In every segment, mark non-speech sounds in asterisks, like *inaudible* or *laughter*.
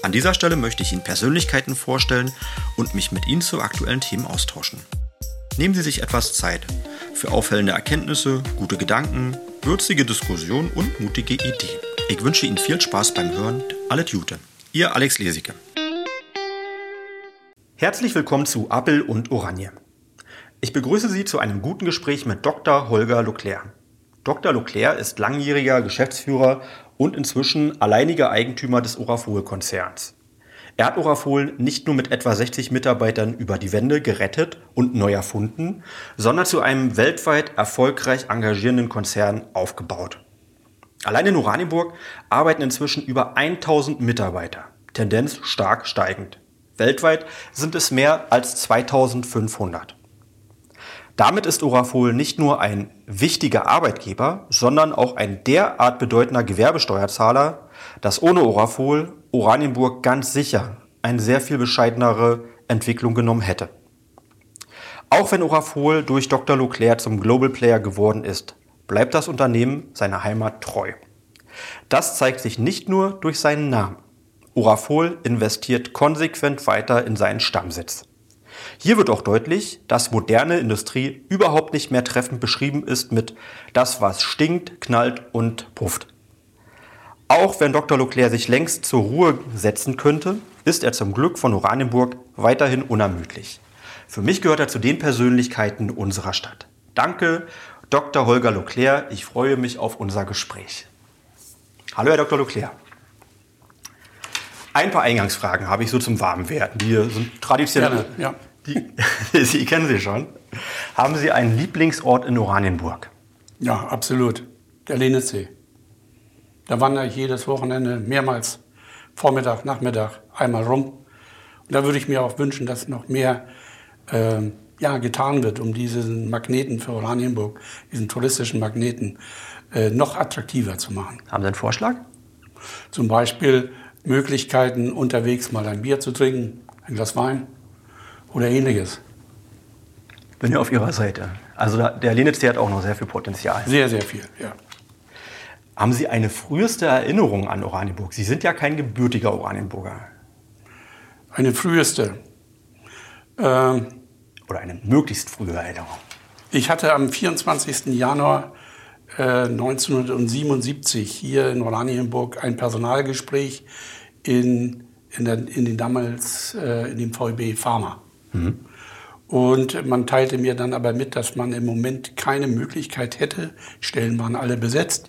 An dieser Stelle möchte ich Ihnen Persönlichkeiten vorstellen und mich mit Ihnen zu aktuellen Themen austauschen. Nehmen Sie sich etwas Zeit für auffällende Erkenntnisse, gute Gedanken, würzige Diskussionen und mutige Ideen. Ich wünsche Ihnen viel Spaß beim Hören. Alle Tute. Ihr Alex Lesicke. Herzlich willkommen zu Appel und Oranje. Ich begrüße Sie zu einem guten Gespräch mit Dr. Holger Leclerc. Dr. Leclerc ist langjähriger Geschäftsführer und inzwischen alleiniger Eigentümer des Orafol-Konzerns. Er hat Orafol nicht nur mit etwa 60 Mitarbeitern über die Wände gerettet und neu erfunden, sondern zu einem weltweit erfolgreich engagierenden Konzern aufgebaut. Allein in Oranienburg arbeiten inzwischen über 1000 Mitarbeiter, Tendenz stark steigend. Weltweit sind es mehr als 2500. Damit ist Orafol nicht nur ein wichtiger Arbeitgeber, sondern auch ein derart bedeutender Gewerbesteuerzahler, dass ohne Orafol Oranienburg ganz sicher eine sehr viel bescheidenere Entwicklung genommen hätte. Auch wenn Orafol durch Dr. Leclerc zum Global Player geworden ist, bleibt das Unternehmen seiner Heimat treu. Das zeigt sich nicht nur durch seinen Namen. Orafol investiert konsequent weiter in seinen Stammsitz. Hier wird auch deutlich, dass moderne Industrie überhaupt nicht mehr treffend beschrieben ist mit das, was stinkt, knallt und pufft. Auch wenn Dr. Leclerc sich längst zur Ruhe setzen könnte, ist er zum Glück von Oranienburg weiterhin unermüdlich. Für mich gehört er zu den Persönlichkeiten unserer Stadt. Danke, Dr. Holger Leclerc. Ich freue mich auf unser Gespräch. Hallo, Herr Dr. Leclerc. Ein paar Eingangsfragen habe ich so zum Warmwerden. Die sind traditionell. Ja, ja. Die, *laughs* Sie kennen sie schon. Haben Sie einen Lieblingsort in Oranienburg? Ja, absolut. Der Lenitzsee. Da wandere ich jedes Wochenende mehrmals Vormittag, Nachmittag einmal rum. Und da würde ich mir auch wünschen, dass noch mehr äh, ja, getan wird, um diesen Magneten für Oranienburg, diesen touristischen Magneten, äh, noch attraktiver zu machen. Haben Sie einen Vorschlag? Zum Beispiel Möglichkeiten, unterwegs mal ein Bier zu trinken, ein Glas Wein oder ähnliches. Bin ja auf Ihrer Seite. Also der Lenitz, der hat auch noch sehr viel Potenzial. Sehr, sehr viel, ja. Haben Sie eine früheste Erinnerung an Oranienburg? Sie sind ja kein gebürtiger Oranienburger. Eine früheste? Ähm, Oder eine möglichst frühe Erinnerung? Ich hatte am 24. Januar 1977 äh, hier in Oranienburg ein Personalgespräch in, in, der, in den damals äh, in dem VEB Pharma. Mhm. Und man teilte mir dann aber mit, dass man im Moment keine Möglichkeit hätte. Stellen waren alle besetzt.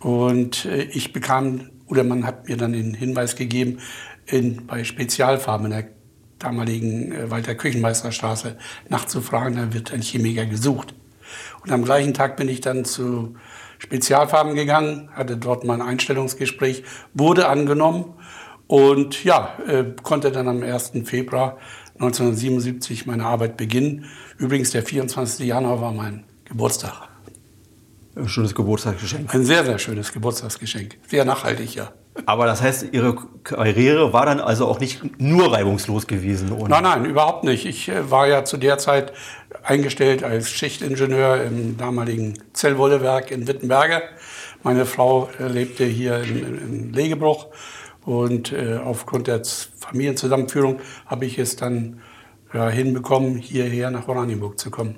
Und äh, ich bekam, oder man hat mir dann den Hinweis gegeben, in, bei Spezialfarben in der damaligen Walter Küchenmeisterstraße nachzufragen, da wird ein Chemiker gesucht. Und am gleichen Tag bin ich dann zu Spezialfarben gegangen, hatte dort mein Einstellungsgespräch, wurde angenommen und ja, äh, konnte dann am 1. Februar 1977 meine Arbeit beginnen. Übrigens, der 24. Januar war mein Geburtstag. Ein schönes Geburtstagsgeschenk. Ein sehr, sehr schönes Geburtstagsgeschenk. Sehr nachhaltig, ja. Aber das heißt, Ihre Karriere war dann also auch nicht nur reibungslos gewesen? Oder? Nein, nein, überhaupt nicht. Ich äh, war ja zu der Zeit eingestellt als Schichtingenieur im damaligen Zellwollewerk in Wittenberge. Meine Frau äh, lebte hier in, in Legebruch und äh, aufgrund der Familienzusammenführung habe ich es dann ja, hinbekommen, hierher nach Oranienburg zu kommen.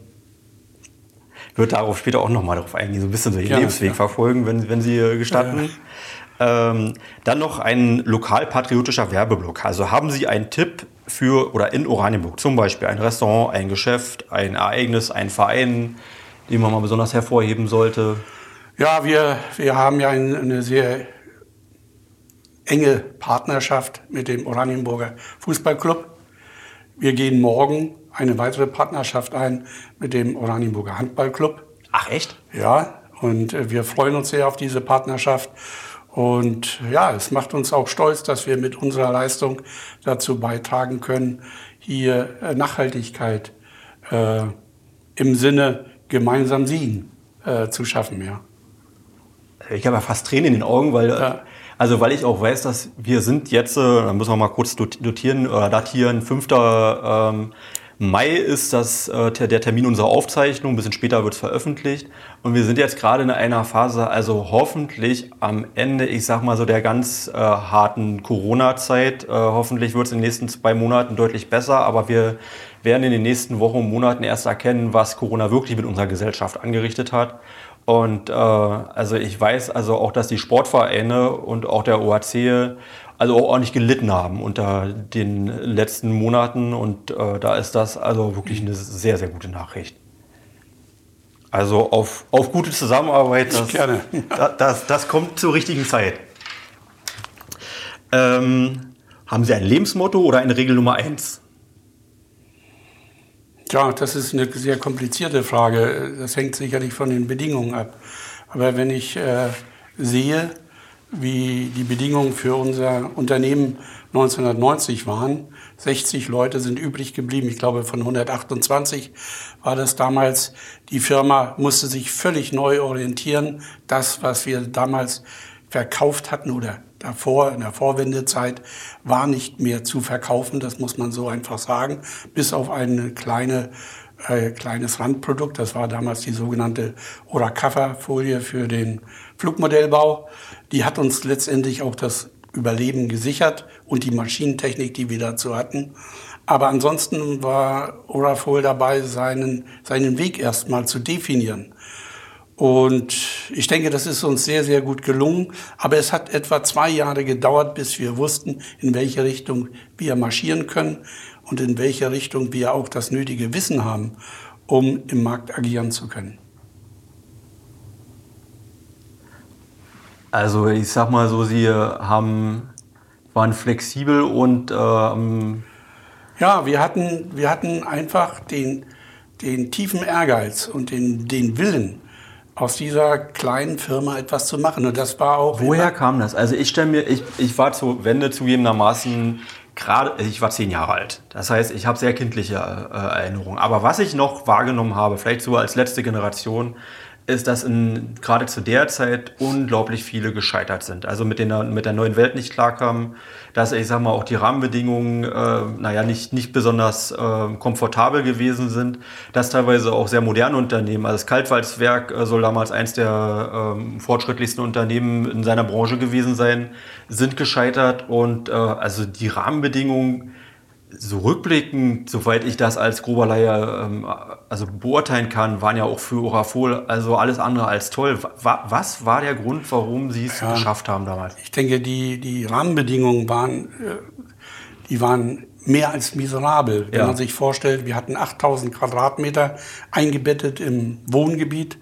Ich würde darauf später auch noch mal darauf eingehen, so ein bisschen so Ihren ja, Lebensweg ja. verfolgen, wenn, wenn Sie gestatten. Ähm, dann noch ein lokalpatriotischer Werbeblock. Also haben Sie einen Tipp für oder in Oranienburg, zum Beispiel ein Restaurant, ein Geschäft, ein Ereignis, ein Verein, den man mal besonders hervorheben sollte? Ja, wir, wir haben ja eine sehr enge Partnerschaft mit dem Oranienburger Fußballclub. Wir gehen morgen eine weitere Partnerschaft ein mit dem Oranienburger Handballclub. Ach echt? Ja, und wir freuen uns sehr auf diese Partnerschaft Und ja, es macht uns auch stolz, dass wir mit unserer Leistung dazu beitragen können, hier äh, Nachhaltigkeit äh, im Sinne gemeinsam siegen äh, zu schaffen. Ja. Ich habe ja fast Tränen in den Augen, weil, ja. Also weil ich auch weiß, dass wir sind jetzt, äh, da müssen wir mal kurz dotieren oder datieren, 5. Ähm, Mai ist das äh, der Termin unserer Aufzeichnung, ein bisschen später wird es veröffentlicht. Und wir sind jetzt gerade in einer Phase, also hoffentlich am Ende, ich sag mal so, der ganz äh, harten Corona-Zeit. Äh, hoffentlich wird es in den nächsten zwei Monaten deutlich besser, aber wir werden in den nächsten Wochen und Monaten erst erkennen, was Corona wirklich mit unserer Gesellschaft angerichtet hat. Und äh, also ich weiß also auch, dass die Sportvereine und auch der OHC also auch ordentlich gelitten haben unter den letzten Monaten. Und äh, da ist das also wirklich eine sehr, sehr gute Nachricht. Also auf, auf gute Zusammenarbeit, das, Gerne. *laughs* das, das, das, kommt zur richtigen Zeit. Ähm, haben Sie ein Lebensmotto oder eine Regel Nummer eins? Ja, das ist eine sehr komplizierte Frage. Das hängt sicherlich von den Bedingungen ab. Aber wenn ich äh, sehe, wie die Bedingungen für unser Unternehmen 1990 waren. 60 Leute sind übrig geblieben. Ich glaube, von 128 war das damals. Die Firma musste sich völlig neu orientieren. Das, was wir damals verkauft hatten oder davor, in der Vorwendezeit, war nicht mehr zu verkaufen. Das muss man so einfach sagen. Bis auf eine kleine äh, kleines Randprodukt. Das war damals die sogenannte Orakafa-Folie für den Flugmodellbau. Die hat uns letztendlich auch das Überleben gesichert und die Maschinentechnik, die wir dazu hatten. Aber ansonsten war Orafol dabei, seinen, seinen Weg erstmal zu definieren. Und ich denke, das ist uns sehr, sehr gut gelungen. Aber es hat etwa zwei Jahre gedauert, bis wir wussten, in welche Richtung wir marschieren können und in welche Richtung wir auch das nötige Wissen haben, um im Markt agieren zu können. Also ich sag mal so, Sie haben, waren flexibel und ähm ja, wir hatten, wir hatten einfach den, den tiefen Ehrgeiz und den, den Willen, aus dieser kleinen Firma etwas zu machen. Und das war auch. Woher kam das? Also ich stelle mir, ich, ich war zu Wende zugegebenermaßen gerade, ich war zehn Jahre alt. Das heißt, ich habe sehr kindliche äh, Erinnerungen. Aber was ich noch wahrgenommen habe, vielleicht so als letzte Generation, ist, dass in, gerade zu der Zeit unglaublich viele gescheitert sind. Also mit, den, mit der neuen Welt nicht klarkamen, dass ich sag mal auch die Rahmenbedingungen, äh, naja, nicht, nicht besonders äh, komfortabel gewesen sind, dass teilweise auch sehr moderne Unternehmen, also das Kaltwalzwerk äh, soll damals eins der äh, fortschrittlichsten Unternehmen in seiner Branche gewesen sein, sind gescheitert und äh, also die Rahmenbedingungen so rückblickend, soweit ich das als grober Laie ähm, also beurteilen kann, waren ja auch für Orafol also alles andere als toll. was war der Grund, warum Sie es ja, geschafft haben damals? Ich denke, die, die Rahmenbedingungen waren, äh, die waren mehr als miserabel. Wenn ja. man sich vorstellt, wir hatten 8000 Quadratmeter eingebettet im Wohngebiet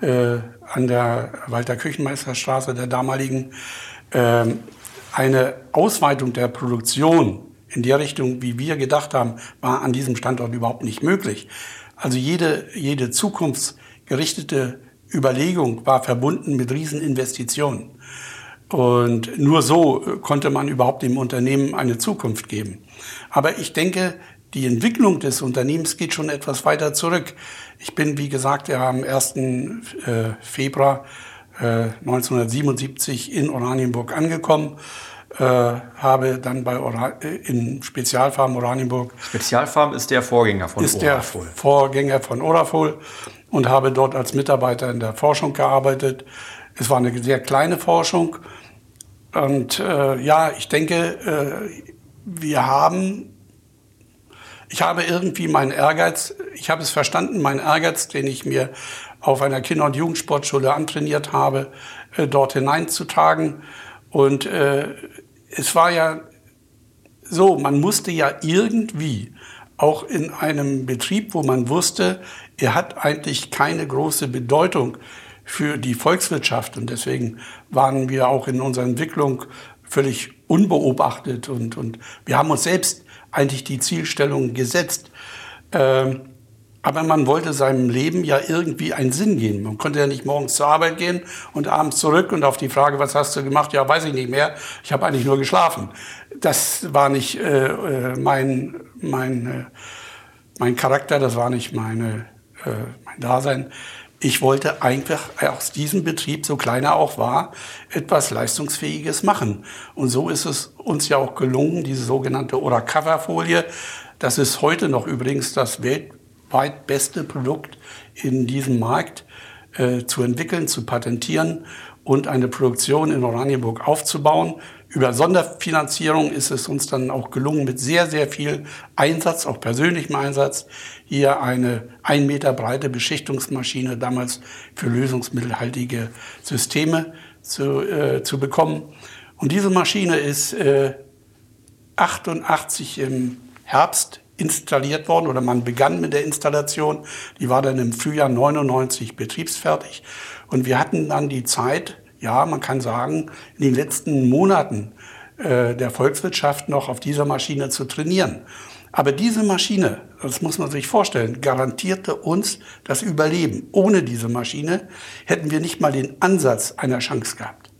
äh, an der Walter Küchenmeisterstraße der damaligen. Äh, eine Ausweitung der Produktion in der Richtung, wie wir gedacht haben, war an diesem Standort überhaupt nicht möglich. Also jede, jede zukunftsgerichtete Überlegung war verbunden mit Rieseninvestitionen. Und nur so konnte man überhaupt dem Unternehmen eine Zukunft geben. Aber ich denke, die Entwicklung des Unternehmens geht schon etwas weiter zurück. Ich bin, wie gesagt, ja am 1. Äh, Februar 1977 äh, in Oranienburg angekommen äh, habe dann bei Ora äh, in Spezialfarm Oranienburg. Spezialfarm ist der Vorgänger von ist Orafol. der Vorgänger von Orafol und habe dort als Mitarbeiter in der Forschung gearbeitet. Es war eine sehr kleine Forschung und äh, ja, ich denke, äh, wir haben, ich habe irgendwie meinen Ehrgeiz, ich habe es verstanden, meinen Ehrgeiz, den ich mir auf einer Kinder- und Jugendsportschule antrainiert habe, äh, dort hineinzutragen. Und äh, es war ja so, man musste ja irgendwie auch in einem Betrieb, wo man wusste, er hat eigentlich keine große Bedeutung für die Volkswirtschaft und deswegen waren wir auch in unserer Entwicklung völlig unbeobachtet und, und wir haben uns selbst eigentlich die Zielstellung gesetzt. Ähm, Aber man wollte seinem Leben ja irgendwie einen Sinn geben. Man konnte ja nicht morgens zur Arbeit gehen und abends zurück und auf die Frage, was hast du gemacht? Ja, weiß ich nicht mehr. Ich habe eigentlich nur geschlafen. Das war nicht äh, äh mein, mein, äh, mein Charakter, das war nicht meine, äh, mein Dasein. Ich wollte einfach aus diesem Betrieb, so klein er auch war, etwas Leistungsfähiges machen. Und so ist es uns ja auch gelungen, diese sogenannte Ora-Cover-Folie. Das ist heute noch übrigens das Welt weit beste Produkt in diesem Markt äh, zu entwickeln, zu patentieren und eine Produktion in Oranienburg aufzubauen. Über Sonderfinanzierung ist es uns dann auch gelungen, mit sehr, sehr viel Einsatz, auch persönlichem Einsatz, hier eine ein Meter breite Beschichtungsmaschine damals für lösungsmittelhaltige Systeme zu, äh, zu bekommen. Und diese Maschine ist äh, 88 im Herbst installiert worden oder man begann mit der Installation. Die war dann im Frühjahr 99 betriebsfertig. Und wir hatten dann die Zeit, ja, man kann sagen, in den letzten Monaten äh, der Volkswirtschaft noch auf dieser Maschine zu trainieren. Aber diese Maschine, das muss man sich vorstellen, garantierte uns das Überleben. Ohne diese Maschine hätten wir nicht mal den Ansatz einer Chance gehabt.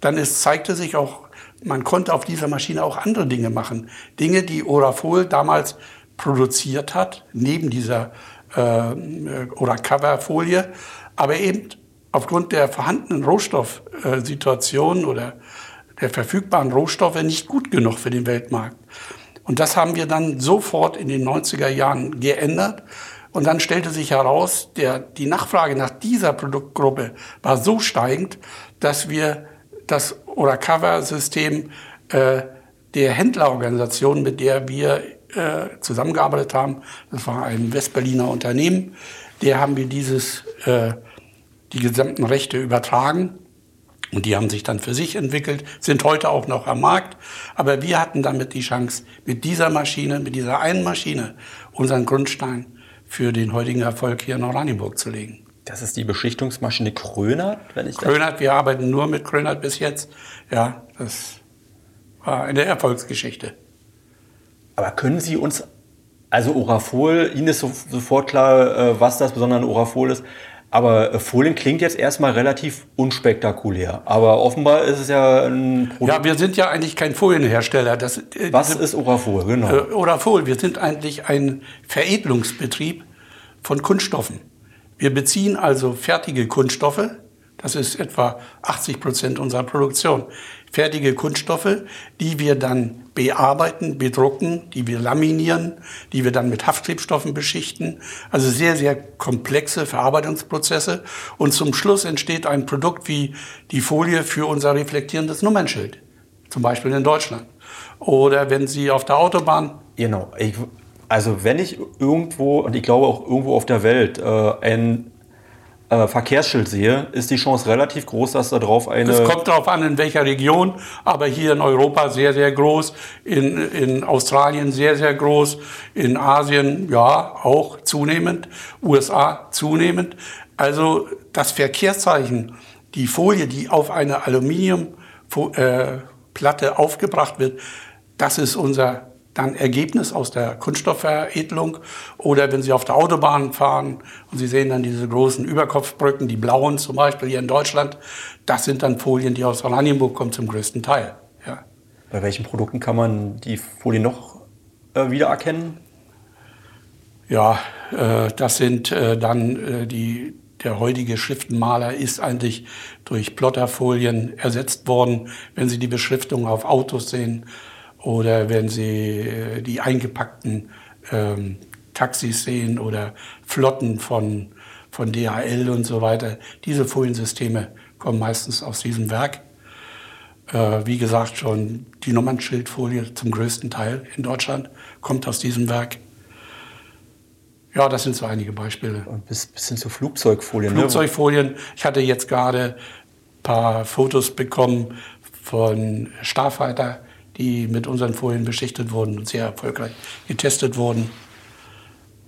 Dann es zeigte sich auch man konnte auf dieser Maschine auch andere Dinge machen. Dinge, die Orafol damals produziert hat, neben dieser äh, Ora-Cover-Folie, aber eben aufgrund der vorhandenen Rohstoffsituation oder der verfügbaren Rohstoffe nicht gut genug für den Weltmarkt. Und das haben wir dann sofort in den 90er Jahren geändert. Und dann stellte sich heraus, der, die Nachfrage nach dieser Produktgruppe war so steigend, dass wir das oder Cover-System äh, der Händlerorganisation, mit der wir äh, zusammengearbeitet haben. Das war ein Westberliner Unternehmen. Der haben wir dieses, äh, die gesamten Rechte übertragen. Und die haben sich dann für sich entwickelt, sind heute auch noch am Markt. Aber wir hatten damit die Chance, mit dieser Maschine, mit dieser einen Maschine, unseren Grundstein für den heutigen Erfolg hier in Oranienburg zu legen. Das ist die Beschichtungsmaschine Krönert, wenn ich Krönert, wir arbeiten nur mit Krönert bis jetzt. Ja, das war eine Erfolgsgeschichte. Aber können Sie uns, also Orafol, Ihnen ist sofort klar, äh, was das besondere Orafol ist. Aber äh, Folien klingt jetzt erstmal relativ unspektakulär. Aber offenbar ist es ja ein Produkt. Ja, wir sind ja eigentlich kein Folienhersteller. Das, äh, Was diese, ist Orafol? Genau. Äh, Orafol, wir sind eigentlich ein Veredelungsbetrieb von Kunststoffen. Wir beziehen also fertige Kunststoffe, das ist etwa 80 Prozent unserer Produktion, fertige Kunststoffe, die wir dann bearbeiten, bedrucken, die wir laminieren, die wir dann mit Haftklebstoffen beschichten. Also sehr, sehr komplexe Verarbeitungsprozesse. Und zum Schluss entsteht ein Produkt wie die Folie für unser reflektierendes Nummernschild, zum Beispiel in Deutschland. Oder wenn Sie auf der Autobahn Genau. Ich also wenn ich irgendwo, und ich glaube auch irgendwo auf der Welt, äh, ein äh, Verkehrsschild sehe, ist die Chance relativ groß, dass da drauf eine... Es kommt darauf an, in welcher Region, aber hier in Europa sehr, sehr groß, in, in Australien sehr, sehr groß, in Asien ja auch zunehmend, USA zunehmend. Also das Verkehrszeichen, die Folie, die auf eine Aluminiumplatte äh, aufgebracht wird, das ist unser dann Ergebnis aus der Kunststoffveredelung. Oder wenn Sie auf der Autobahn fahren und Sie sehen dann diese großen Überkopfbrücken, die blauen zum Beispiel hier in Deutschland, das sind dann Folien, die aus Oranienburg kommen zum größten Teil. Ja. Bei welchen Produkten kann man die Folie noch äh, wiedererkennen? Ja, äh, das sind äh, dann äh, die, der heutige Schriftenmaler ist eigentlich durch Plotterfolien ersetzt worden. Wenn Sie die Beschriftung auf Autos sehen, oder wenn Sie äh, die eingepackten ähm, Taxis sehen oder Flotten von, von DHL und so weiter. Diese Foliensysteme kommen meistens aus diesem Werk. Äh, wie gesagt, schon die Nummernschildfolie zum größten Teil in Deutschland kommt aus diesem Werk. Ja, das sind so einige Beispiele. Und bis, bis hin zu Flugzeugfolien. Ne? Flugzeugfolien. Ich hatte jetzt gerade ein paar Fotos bekommen von Starfighter die mit unseren Folien beschichtet wurden und sehr erfolgreich getestet wurden.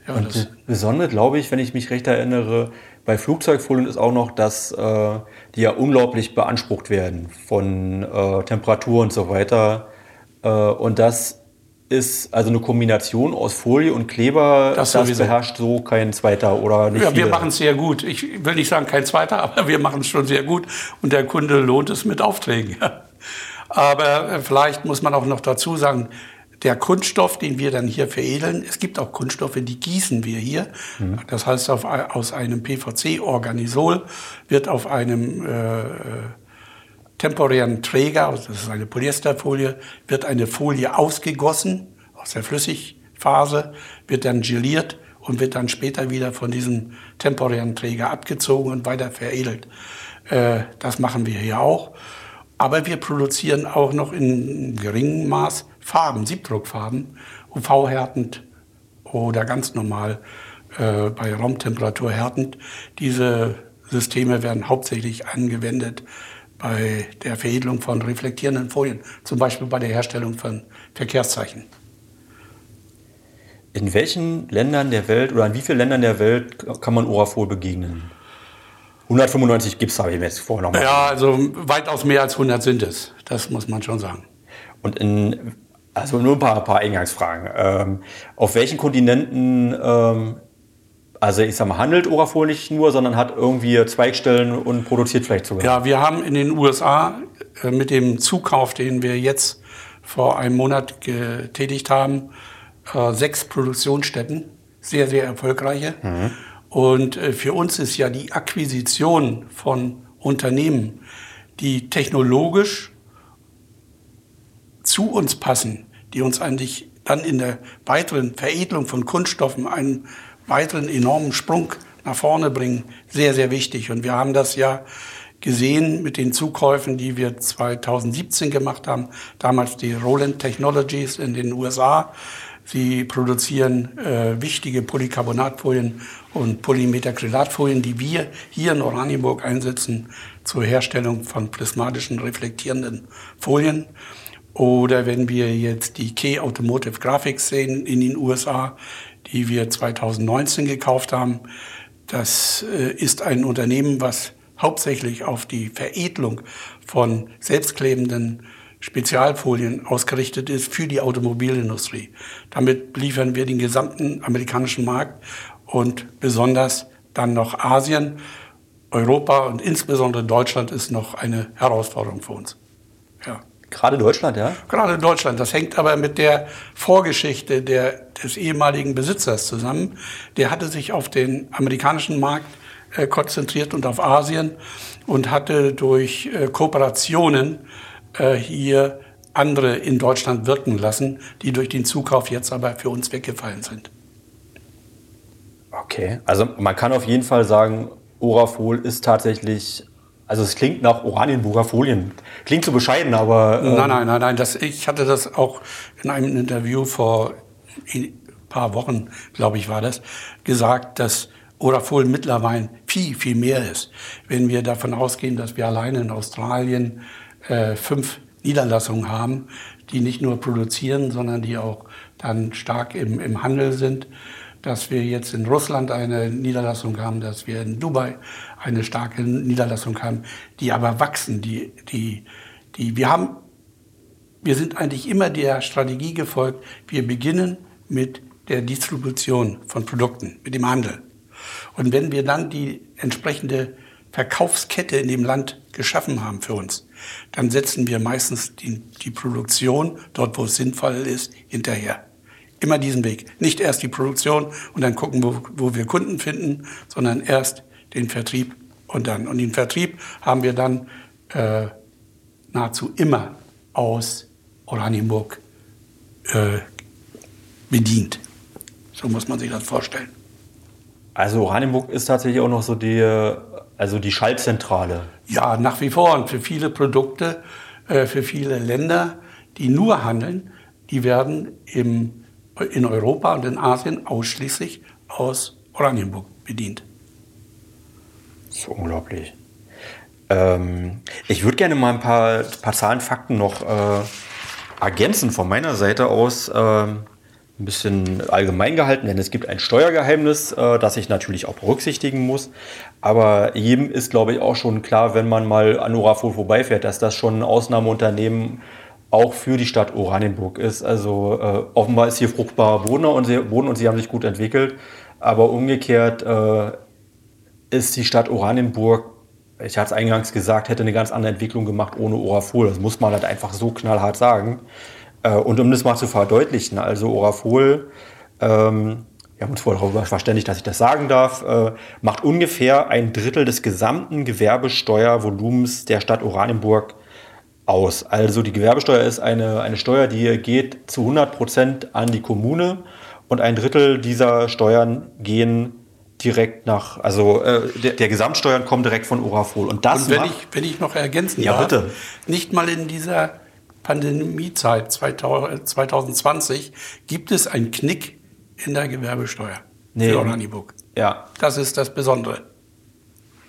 Ja, und das Besondere, glaube ich, wenn ich mich recht erinnere, bei Flugzeugfolien ist auch noch, dass äh, die ja unglaublich beansprucht werden von äh, Temperatur und so weiter. Äh, und dass ist also eine Kombination aus Folie und Kleber, Das das, beherrscht so kein zweiter oder nicht Ja, wir viele. machen es sehr gut. Ich will nicht sagen kein zweiter, *laughs* aber wir machen es schon sehr gut. Und der Kunde lohnt es mit Aufträgen. Ja. Aber äh, vielleicht muss man auch noch dazu sagen, der Kunststoff, den wir dann hier veredeln, es gibt auch Kunststoffe, die gießen wir hier. Das heißt, auf, aus einem PVC-Organisol wird auf einem äh, temporären Träger, also das ist eine Polyesterfolie, wird eine Folie ausgegossen aus der Flüssigphase, wird dann geliert und wird dann später wieder von diesem temporären Träger abgezogen und weiter veredelt. Äh, das machen wir hier auch. Aber wir produzieren auch noch in geringem Maß Farben, Siebdruckfarben, UV-härtend oder ganz normal äh, bei Raumtemperatur härtend. Diese Systeme werden hauptsächlich angewendet bei der Veredelung von reflektierenden Folien, zum Beispiel bei der Herstellung von Verkehrszeichen. In welchen Ländern der Welt oder in wie vielen Ländern der Welt kann man Orafol begegnen? 195 Gips habe ich mir jetzt vorher nochmal. Ja, also weitaus mehr als 100 sind es. Das muss man schon sagen. Und in, also nur ein paar, paar Eingangsfragen. Ähm, auf welchen Kontinenten, ähm, also ich sag mal, handelt Orafol nicht nur, sondern hat irgendwie Zweigstellen und produziert vielleicht sogar? Ja, wir haben in den USA äh, mit dem Zukauf, den wir jetzt vor einem Monat getätigt haben, äh, sechs Produktionsstätten, sehr, sehr erfolgreiche. Und äh, für uns ist ja die Akquisition von Unternehmen, die technologisch zu uns passen, die uns eigentlich dann in der weiteren Veredelung von Kunststoffen einen weiteren enormen Sprung nach vorne bringen, sehr, sehr wichtig. Und wir haben das ja gesehen mit den Zukäufen, die wir 2017 gemacht haben. Damals die Roland Technologies in den USA. Sie produzieren äh, wichtige Polycarbonatfolien und Polymethacrylatfolien, die wir hier in Oranienburg einsetzen zur Herstellung von prismatischen reflektierenden Folien. Oder wenn wir jetzt die Key Automotive Graphics sehen in den USA, die wir 2019 gekauft haben, das äh, ist ein Unternehmen, was hauptsächlich auf die Veredelung von selbstklebenden Spezialfolien ausgerichtet ist für die Automobilindustrie. Damit liefern wir den gesamten amerikanischen Markt und besonders dann noch Asien. Europa und insbesondere Deutschland ist noch eine Herausforderung für uns. Ja. Gerade Deutschland, ja? Gerade Deutschland. Das hängt aber mit der Vorgeschichte der, des ehemaligen Besitzers zusammen. Der hatte sich auf den amerikanischen Markt äh, konzentriert und auf Asien und hatte durch äh, Kooperationen äh, hier andere in Deutschland wirken lassen, die durch den Zukauf jetzt aber für uns weggefallen sind. Okay, also man kann auf jeden Fall sagen, Orafol ist tatsächlich, also es klingt nach Oranienburger Folien. Klingt zu bescheiden, aber ähm, Nein, nein, nein, nein. Das, ich hatte das auch in einem Interview vor ein paar Wochen, glaube ich, war das, gesagt, dass Orafol mittlerweile viel, viel mehr ist. Wenn wir davon ausgehen, dass wir alleine in Australien äh, fünf Niederlassungen haben, die nicht nur produzieren, sondern die auch dann stark im, im Handel sind, dass wir jetzt in Russland eine Niederlassung haben, dass wir in Dubai eine starke Niederlassung haben, die aber wachsen, die, die, die, wir haben, wir sind eigentlich immer der Strategie gefolgt, wir beginnen mit der Distribution von Produkten, mit dem Handel. Und wenn wir dann die entsprechende Verkaufskette in dem Land geschaffen haben für uns, dann setzen wir meistens die, die Produktion dort, wo es sinnvoll ist, hinterher. Immer diesen Weg. Nicht erst die Produktion und dann gucken, wo, wo wir Kunden finden, sondern erst den Vertrieb und dann. Und den Vertrieb haben wir dann äh, nahezu immer aus Oranienburg äh, bedient. So muss man sich das vorstellen. also Oranienburg ist tatsächlich auch noch so die, also die Schaltzentrale. Ja, nach wie vor. Und für viele Produkte, äh, für viele Länder, die nur handeln, die werden im, in Europa und in Asien ausschließlich aus Oranienburg bedient. Das ist unglaublich. Ähm, ich würde gerne mal ein paar, paar Zahlen, Fakten noch äh, ergänzen von meiner Seite aus. Ähm, ein bisschen allgemein gehalten, denn es gibt ein Steuergeheimnis, äh, das ich natürlich auch berücksichtigen muss. Aber jedem ist, glaube ich, auch schon klar, wenn man mal an Orafol vorbeifährt, dass das schon ein Ausnahmeunternehmen auch für die Stadt Oranienburg ist. Also äh, offenbar ist hier fruchtbarer Boden und, sie, Boden und sie haben sich gut entwickelt. Aber umgekehrt äh, ist die Stadt Oranienburg, ich hatte es eingangs gesagt, hätte eine ganz andere Entwicklung gemacht ohne Orafol. Das muss man halt einfach so knallhart sagen. Äh, und um das mal zu verdeutlichen, also Orafol, ähm, wir haben uns vorher darüber verständigt, dass ich das sagen darf, äh, macht ungefähr ein Drittel des gesamten Gewerbesteuervolumens der Stadt Oranienburg aus. Also die Gewerbesteuer ist eine, eine Steuer, die geht zu 100 Prozent an die Kommune und ein Drittel dieser Steuern gehen direkt nach, also äh, der, der, Gesamtsteuern kommen direkt von Orafol. Und das und wenn, ich, wenn ich noch ergänzen ja, darf, bitte. nicht mal in dieser Pandemiezeit 2020 gibt es einen Knick in der Gewerbesteuer nee. für Oranienburg. Ja. Das ist das Besondere.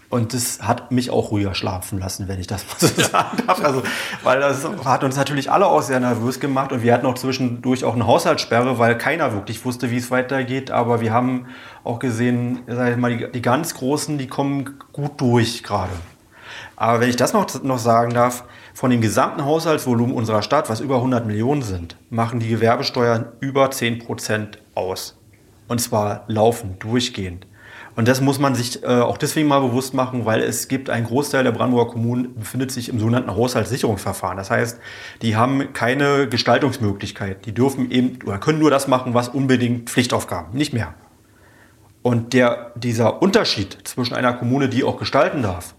Und das hat mich auch ruhiger schlafen lassen, wenn ich das mal so *laughs* sagen darf. Also, weil das hat uns natürlich alle auch sehr nervös gemacht und wir hatten auch zwischendurch auch eine Haushaltssperre, weil keiner wirklich wusste, wie es weitergeht. Aber wir haben auch gesehen, sag ich mal, die, die ganz Großen, die kommen gut durch gerade. Aber wenn ich das noch, noch sagen darf, von dem gesamten Haushaltsvolumen unserer Stadt, was über 100 Millionen sind, machen die Gewerbesteuern über 10 Prozent aus. Und zwar laufend, durchgehend. Und das muss man sich äh, auch deswegen mal bewusst machen, weil es gibt einen Großteil der Brandenburger Kommunen befindet sich im sogenannten Haushaltssicherungsverfahren. Das heißt, die haben keine Gestaltungsmöglichkeit. Die dürfen eben oder können nur das machen, was unbedingt Pflichtaufgaben, nicht mehr. Und der, dieser Unterschied zwischen einer Kommune, die auch gestalten darf,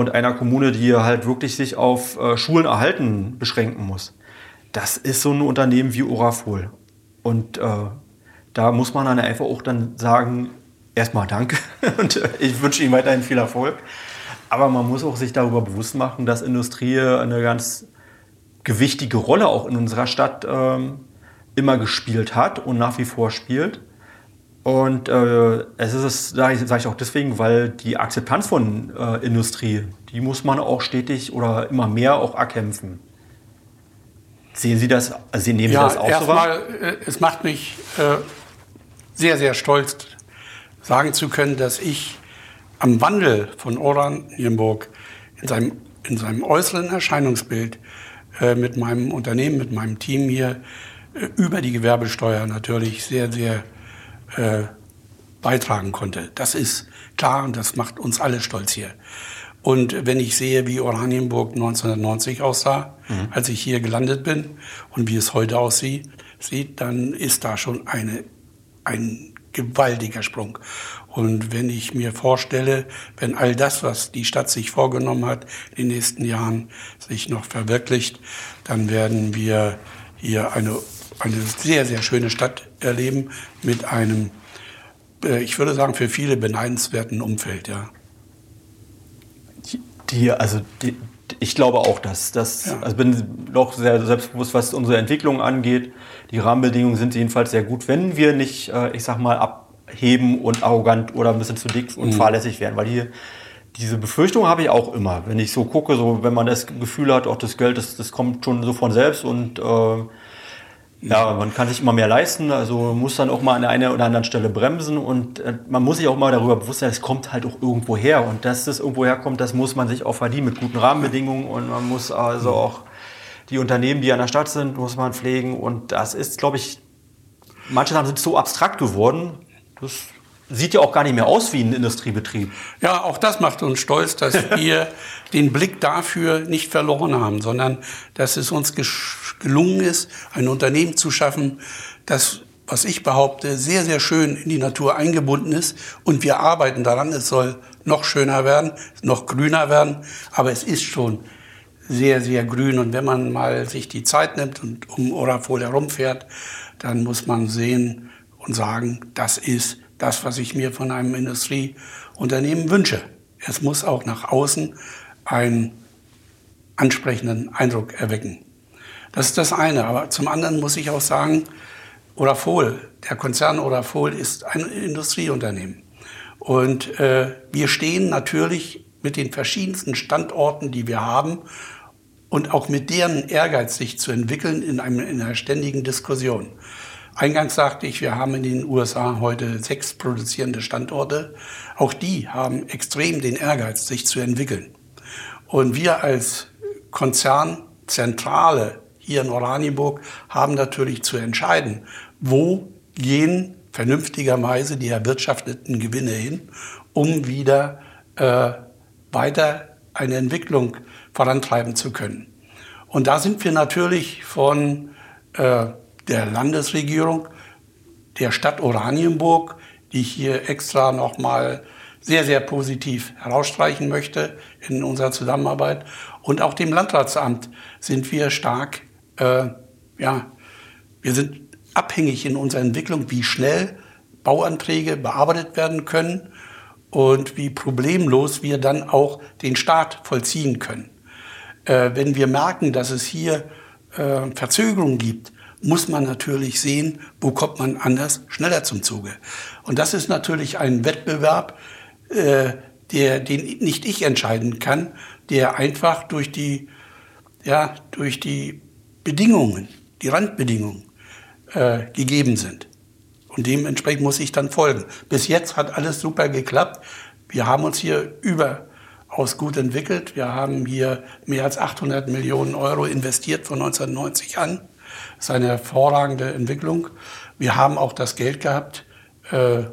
und einer Kommune, die halt wirklich sich auf äh, Schulen erhalten beschränken muss, das ist so ein Unternehmen wie Orafol. Und äh, da muss man dann einfach auch dann sagen, erstmal danke *laughs* und äh, ich wünsche Ihnen weiterhin viel Erfolg. Aber man muss auch sich darüber bewusst machen, dass Industrie eine ganz gewichtige Rolle auch in unserer Stadt ähm, immer gespielt hat und nach wie vor spielt. Und äh, es ist, sage ich, sag ich auch deswegen, weil die Akzeptanz von äh, Industrie, die muss man auch stetig oder immer mehr auch erkämpfen. Sehen Sie das, also Sie nehmen ja, Sie das auch so wahr? Äh, es macht mich äh, sehr, sehr stolz, sagen zu können, dass ich am Wandel von Oranienburg in seinem, in seinem äußeren Erscheinungsbild äh, mit meinem Unternehmen, mit meinem Team hier äh, über die Gewerbesteuer natürlich sehr, sehr äh, beitragen konnte. Das ist klar und das macht uns alle stolz hier. Und wenn ich sehe, wie Oranienburg 1990 aussah, mhm. als ich hier gelandet bin und wie es heute aussieht, sieht, dann ist da schon eine, ein gewaltiger Sprung. Und wenn ich mir vorstelle, wenn all das, was die Stadt sich vorgenommen hat, in den nächsten Jahren sich noch verwirklicht, dann werden wir hier eine, eine sehr, sehr schöne Stadt erleben mit einem, äh, ich würde sagen, für viele beneidenswerten Umfeld, ja. Die, also die, ich glaube auch, dass das, ja. also bin doch sehr selbstbewusst, was unsere Entwicklung angeht. Die Rahmenbedingungen sind jedenfalls sehr gut, wenn wir nicht, äh, ich sag mal, abheben und arrogant oder ein bisschen zu dick und mhm. fahrlässig werden, weil die diese Befürchtung habe ich auch immer, wenn ich so gucke, so wenn man das Gefühl hat, auch das Geld, das, das kommt schon so von selbst und äh, ja, man kann sich immer mehr leisten, also muss dann auch mal an der einen oder anderen Stelle bremsen und äh, man muss sich auch mal darüber bewusst sein, es kommt halt auch irgendwo her. Und dass das irgendwo herkommt, das muss man sich auch verdienen mit guten Rahmenbedingungen. Und man muss also auch die Unternehmen, die an der Stadt sind, muss man pflegen. Und das ist, glaube ich, manche Sachen sind so abstrakt geworden, das sieht ja auch gar nicht mehr aus wie ein Industriebetrieb. Ja, auch das macht uns stolz, dass *laughs* wir den Blick dafür nicht verloren haben, sondern dass es uns gelungen ist, ein Unternehmen zu schaffen, das, was ich behaupte, sehr, sehr schön in die Natur eingebunden ist. Und wir arbeiten daran, es soll noch schöner werden, noch grüner werden, aber es ist schon sehr, sehr grün. Und wenn man mal sich die Zeit nimmt und um Orafol herumfährt, dann muss man sehen und sagen, das ist das, was ich mir von einem Industrieunternehmen wünsche. Es muss auch nach außen einen ansprechenden Eindruck erwecken. Das ist das eine. Aber zum anderen muss ich auch sagen, Orafol, der Konzern Orafol ist ein Industrieunternehmen. Und äh, wir stehen natürlich mit den verschiedensten Standorten, die wir haben, und auch mit deren Ehrgeiz, sich zu entwickeln, in, einem, in einer ständigen Diskussion. Eingangs sagte ich, wir haben in den USA heute sechs produzierende Standorte. Auch die haben extrem den Ehrgeiz, sich zu entwickeln. Und wir als Konzernzentrale hier in Oranienburg haben natürlich zu entscheiden, wo gehen vernünftigerweise die erwirtschafteten Gewinne hin, um wieder äh, weiter eine Entwicklung vorantreiben zu können. Und da sind wir natürlich von äh, der Landesregierung, der Stadt Oranienburg, die ich hier extra nochmal sehr, sehr positiv herausstreichen möchte in unserer Zusammenarbeit. Und auch dem Landratsamt sind wir stark, äh, ja, wir sind abhängig in unserer Entwicklung, wie schnell Bauanträge bearbeitet werden können und wie problemlos wir dann auch den Start vollziehen können. Äh, wenn wir merken, dass es hier äh, Verzögerungen gibt, muss man natürlich sehen, wo kommt man anders schneller zum Zuge. Und das ist natürlich ein Wettbewerb, äh, der, den nicht ich entscheiden kann, der einfach durch die, ja, durch die Bedingungen, die Randbedingungen äh, gegeben sind. Und dementsprechend muss ich dann folgen. Bis jetzt hat alles super geklappt. Wir haben uns hier überaus gut entwickelt. Wir haben hier mehr als 800 Millionen Euro investiert von 1990 an. Das ist eine hervorragende Entwicklung. Wir haben auch das Geld gehabt, äh,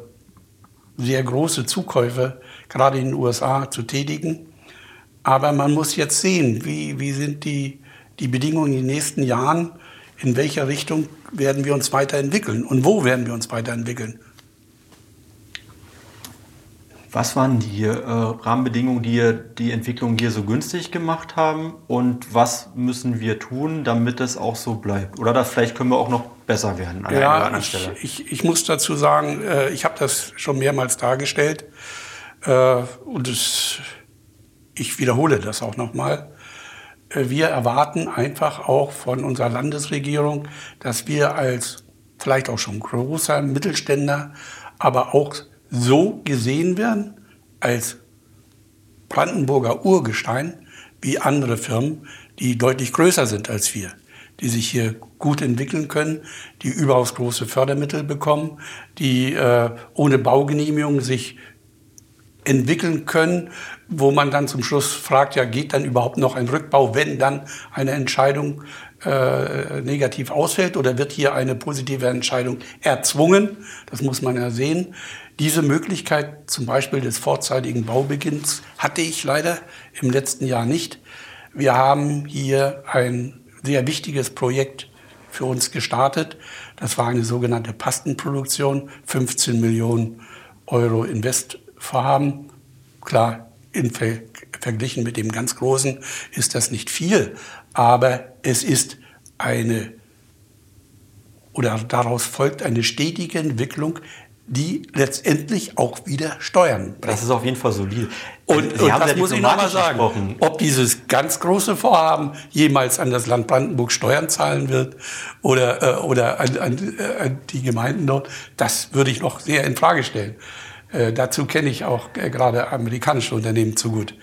sehr große Zukäufe gerade in den USA zu tätigen. Aber man muss jetzt sehen, wie, wie sind die, die Bedingungen in den nächsten Jahren, in welcher Richtung werden wir uns weiterentwickeln und wo werden wir uns weiterentwickeln. Was waren die äh, Rahmenbedingungen, die die Entwicklung hier so günstig gemacht haben? Und was müssen wir tun, damit es auch so bleibt? Oder da vielleicht können wir auch noch besser werden an ja, einer ich, Stelle? Ich, ich muss dazu sagen, äh, ich habe das schon mehrmals dargestellt. Äh, und es, ich wiederhole das auch nochmal. Äh, wir erwarten einfach auch von unserer Landesregierung, dass wir als vielleicht auch schon großer Mittelständler, aber auch so gesehen werden als Brandenburger Urgestein wie andere Firmen, die deutlich größer sind als wir, die sich hier gut entwickeln können, die überaus große Fördermittel bekommen, die äh, ohne Baugenehmigung sich entwickeln können, wo man dann zum Schluss fragt, ja, geht dann überhaupt noch ein Rückbau, wenn dann eine Entscheidung äh, negativ ausfällt oder wird hier eine positive Entscheidung erzwungen? Das muss man ja sehen. Diese Möglichkeit zum Beispiel des vorzeitigen Baubeginns hatte ich leider im letzten Jahr nicht. Wir haben hier ein sehr wichtiges Projekt für uns gestartet. Das war eine sogenannte Pastenproduktion, 15 Millionen Euro Investvorhaben. Klar, in Ver verglichen mit dem ganz großen ist das nicht viel, aber es ist eine oder daraus folgt eine stetige Entwicklung die letztendlich auch wieder Steuern bringen. Das ist auf jeden Fall solide. Und, und das muss ich nochmal sagen. Gesprochen. Ob dieses ganz große Vorhaben jemals an das Land Brandenburg Steuern zahlen wird oder, äh, oder an, an, äh, an die Gemeinden dort, das würde ich noch sehr in Frage stellen. Äh, dazu kenne ich auch äh, gerade amerikanische Unternehmen zu gut.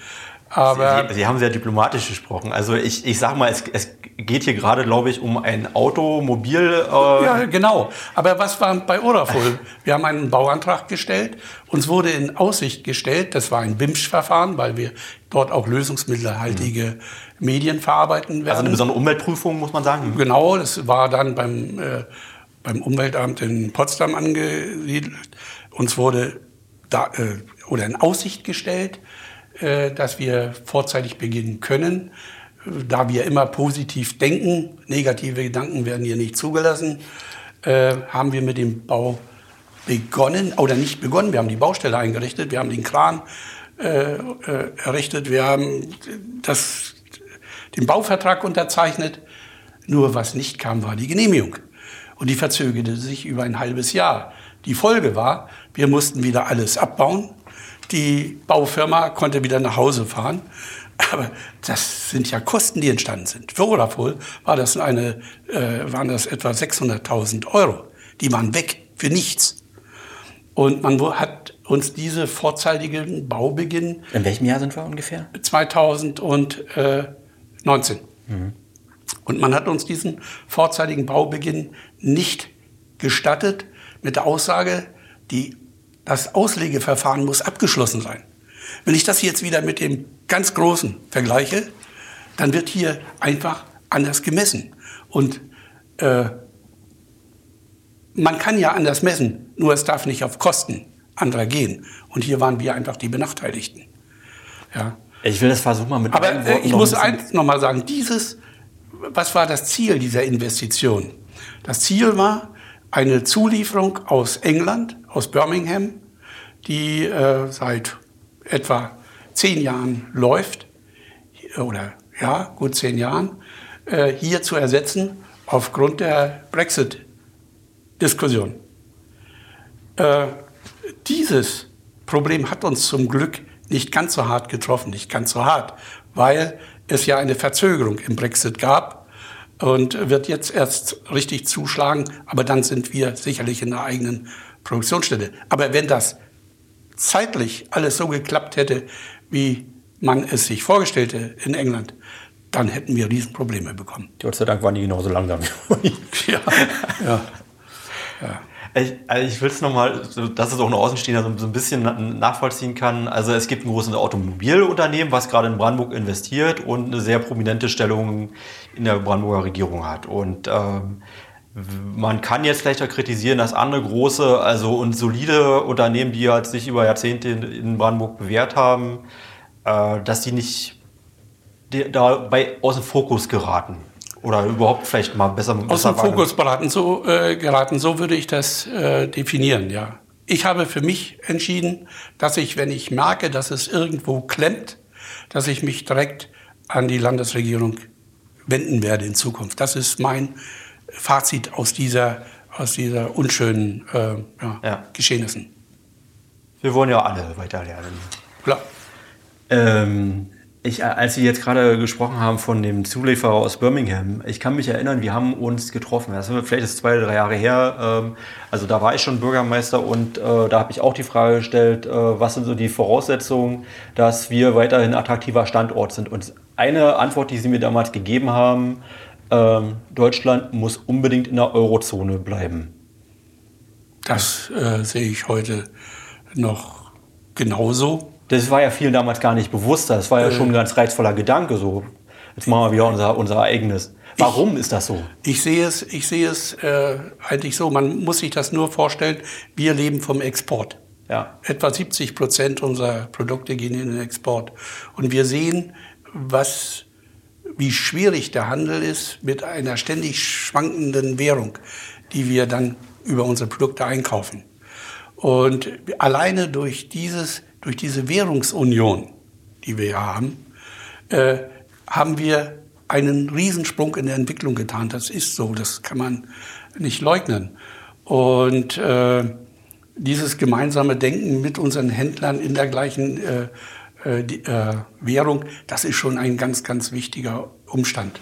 Aber Sie, Sie, haben sehr diplomatisch gesprochen. Also ich, ich sage mal, es, es geht hier gerade, glaube ich, um ein Automobil. Äh ja, genau. Aber was war bei Orafol? Wir haben einen Bauantrag gestellt. Uns wurde in Aussicht gestellt, das war ein BIMSCH-Verfahren, weil wir dort auch lösungsmittelhaltige mhm. Medien verarbeiten werden. Also eine besondere Umweltprüfung, muss man sagen. Genau, das war dann beim, äh, beim Umweltamt in Potsdam angesiedelt. Uns wurde da, äh, oder in Aussicht gestellt, dass wir vorzeitig beginnen können. Da wir immer positiv denken, negative Gedanken werden hier nicht zugelassen, äh, haben wir mit dem Bau begonnen, oder nicht begonnen, wir haben die Baustelle eingerichtet, wir haben den Kran äh, äh, errichtet, wir haben das, den Bauvertrag unterzeichnet. Nur was nicht kam, war die Genehmigung. Und die verzögerte sich über ein halbes Jahr. Die Folge war, wir mussten wieder alles abbauen. Die Baufirma konnte wieder nach Hause fahren. Aber das sind ja Kosten, die entstanden sind. Für Orafol war das eine, äh, waren das etwa 600.000 Euro. Die waren weg für nichts. Und man hat uns diese vorzeitigen Baubeginn. In welchem Jahr sind wir ungefähr? 2019. Mhm. Und man hat uns diesen vorzeitigen Baubeginn nicht gestattet mit der Aussage, die, das Auslegeverfahren muss abgeschlossen sein. Wenn ich das jetzt wieder mit dem ganz Großen vergleiche, dann wird hier einfach anders gemessen. Und äh, man kann ja anders messen, nur es darf nicht auf Kosten anderer gehen. Und hier waren wir einfach die Benachteiligten. Ja. Ich will das versuchen mal mit Aber äh, ich muss eins nochmal sagen, dieses, was war das Ziel dieser Investition? Das Ziel war eine Zulieferung aus England, aus Birmingham, die äh, seit etwa zehn Jahren läuft, oder ja, gut zehn Jahren, äh, hier zu ersetzen aufgrund der Brexit-Diskussion. Äh, dieses Problem hat uns zum Glück nicht ganz so hart getroffen, nicht ganz so hart, weil es ja eine Verzögerung im Brexit gab und wird jetzt erst richtig zuschlagen, aber dann sind wir sicherlich in der eigenen Produktionsstelle. Aber wenn das zeitlich alles so geklappt hätte, wie man es sich vorgestellt hätte in England, dann hätten wir Riesenprobleme bekommen. Gott sei Dank waren die genauso langsam. *laughs* ja, ja. ja. Ich, also ich will es nochmal, dass es auch ein Außenstehender so, so ein bisschen nachvollziehen kann. Also es gibt ein großes Automobilunternehmen, was gerade in Brandenburg investiert und eine sehr prominente Stellung in der Brandenburger Regierung hat. Und ähm, man kann jetzt vielleicht auch kritisieren, dass andere große also und solide Unternehmen, die halt sich über Jahrzehnte in Brandenburg bewährt haben, äh, dass die nicht dabei aus dem Fokus geraten. Oder überhaupt vielleicht mal besser. Aus dem Fokus geraten so, äh, geraten, so würde ich das äh, definieren, ja. Ich habe für mich entschieden, dass ich, wenn ich merke, dass es irgendwo klemmt, dass ich mich direkt an die Landesregierung wenden werde in Zukunft. Das ist mein Fazit aus dieser, aus dieser unschönen äh, ja, ja. Geschehnissen. Wir wollen ja alle weiterlernen. Klar. Ähm, ich, als Sie jetzt gerade gesprochen haben von dem Zulieferer aus Birmingham, ich kann mich erinnern, wir haben uns getroffen. Das ist vielleicht ist zwei, drei Jahre her. Ähm, also da war ich schon Bürgermeister und äh, da habe ich auch die Frage gestellt, äh, was sind so die Voraussetzungen, dass wir weiterhin attraktiver Standort sind. Und eine Antwort, die Sie mir damals gegeben haben, ähm, Deutschland muss unbedingt in der Eurozone bleiben. Das äh, sehe ich heute noch genauso. Das war ja vielen damals gar nicht bewusst. Das war ja schon ein ganz reizvoller Gedanke. So, jetzt machen wir wieder unser, unser eigenes. Warum ich, ist das so? Ich sehe es, ich sehe es äh, eigentlich so. Man muss sich das nur vorstellen. Wir leben vom Export. Ja. Etwa 70 Prozent unserer Produkte gehen in den Export. Und wir sehen, was, wie schwierig der Handel ist mit einer ständig schwankenden Währung, die wir dann über unsere Produkte einkaufen. Und alleine durch dieses durch diese Währungsunion, die wir ja haben, äh, haben wir einen Riesensprung in der Entwicklung getan. Das ist so, das kann man nicht leugnen. Und äh, dieses gemeinsame Denken mit unseren Händlern in der gleichen äh, äh die, äh, Währung, das ist schon ein ganz, ganz wichtiger Umstand.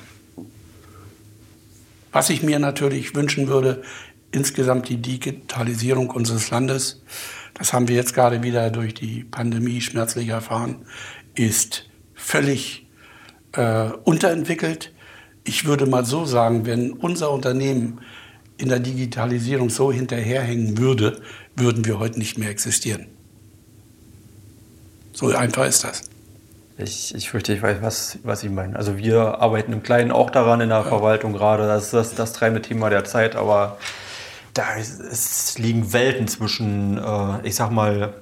Was ich mir natürlich wünschen würde, insgesamt die Digitalisierung unseres Landes das haben wir jetzt gerade wieder durch die Pandemie schmerzlich erfahren, ist völlig äh, unterentwickelt. Ich würde mal so sagen, wenn unser Unternehmen in der Digitalisierung so hinterherhängen würde, würden wir heute nicht mehr existieren. So einfach ist das. Ich, ich fürchte, ich weiß, was, was Sie meinen. Also wir arbeiten im Kleinen auch daran in der ja. Verwaltung gerade. Das ist das, das treibende Thema der Zeit, aber da ist, liegen Welten zwischen, äh, ich sag mal,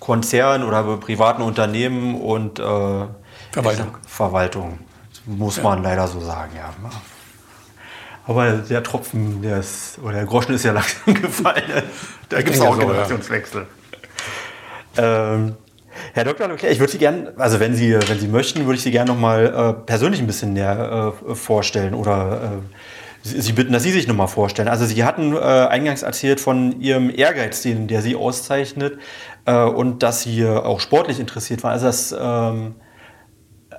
Konzernen oder privaten Unternehmen und äh, Verwaltung. Sag, Verwaltung. Muss ja. man leider so sagen, ja. Aber der Tropfen, der ist, oder der Groschen ist ja *laughs* langsam gefallen. Da gibt es auch einen Generationswechsel. Ja. Ähm, Herr Dr. Leclerc, ich würde Sie gerne, also wenn Sie, wenn Sie möchten, würde ich Sie gerne noch mal äh, persönlich ein bisschen näher äh, vorstellen oder äh, Sie bitten, dass Sie sich nochmal vorstellen. Also Sie hatten äh, eingangs erzählt von Ihrem Ehrgeiz, den, der Sie auszeichnet äh, und dass Sie auch sportlich interessiert waren. Also das, ähm,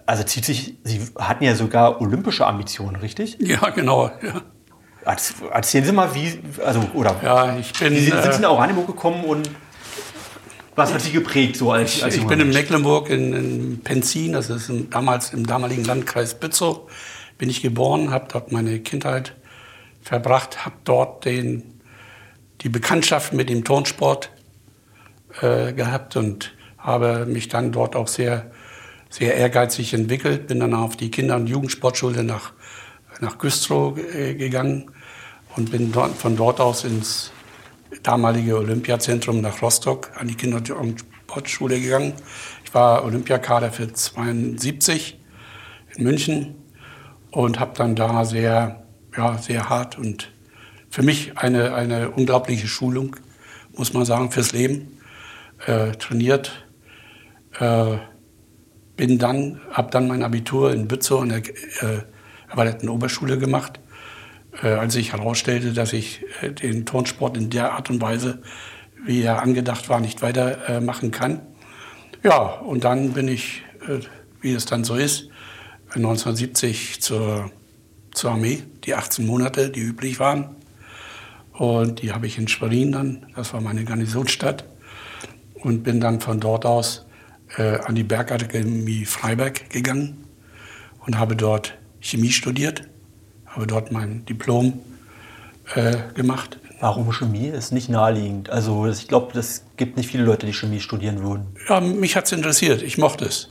also zieht sich, Sie hatten ja sogar olympische Ambitionen, richtig? Ja, genau. Ja. Erzählen Sie mal, wie, also, oder ja, ich bin, wie sind, sind Sie nach Oranienburg gekommen und was hat Sie geprägt so als, als Ich bin in Mecklenburg in, in Penzin, das ist in, damals im damaligen Landkreis Bützow bin ich geboren, habe dort meine Kindheit verbracht, habe dort den, die Bekanntschaft mit dem Turnsport äh, gehabt und habe mich dann dort auch sehr, sehr ehrgeizig entwickelt. Bin dann auf die Kinder- und Jugendsportschule nach nach Güstrow äh, gegangen und bin dort, von dort aus ins damalige Olympiazentrum nach Rostock an die Kinder- und Sportschule gegangen. Ich war Olympiakader für 72 in München und habe dann da sehr, ja, sehr hart und für mich eine, eine unglaubliche Schulung, muss man sagen, fürs Leben äh, trainiert. Äh, bin dann, habe dann mein Abitur in Bützow an der äh, erweiterten Oberschule gemacht äh, als sich herausstellte, dass ich äh, den Turnsport in der Art und Weise, wie er angedacht war, nicht weitermachen kann. Ja, und dann bin ich, äh, wie es dann so ist, 1970 zur, zur Armee, die 18 Monate, die üblich waren. Und die habe ich in Schwerin dann, das war meine Garnisonsstadt, und bin dann von dort aus äh, an die Bergakademie Freiberg gegangen und habe dort Chemie studiert habe dort mein Diplom äh, gemacht. Warum Chemie? Ist nicht naheliegend. Also ich glaube, es gibt nicht viele Leute, die Chemie studieren würden. Ja, mich hat es interessiert. Ich mochte es.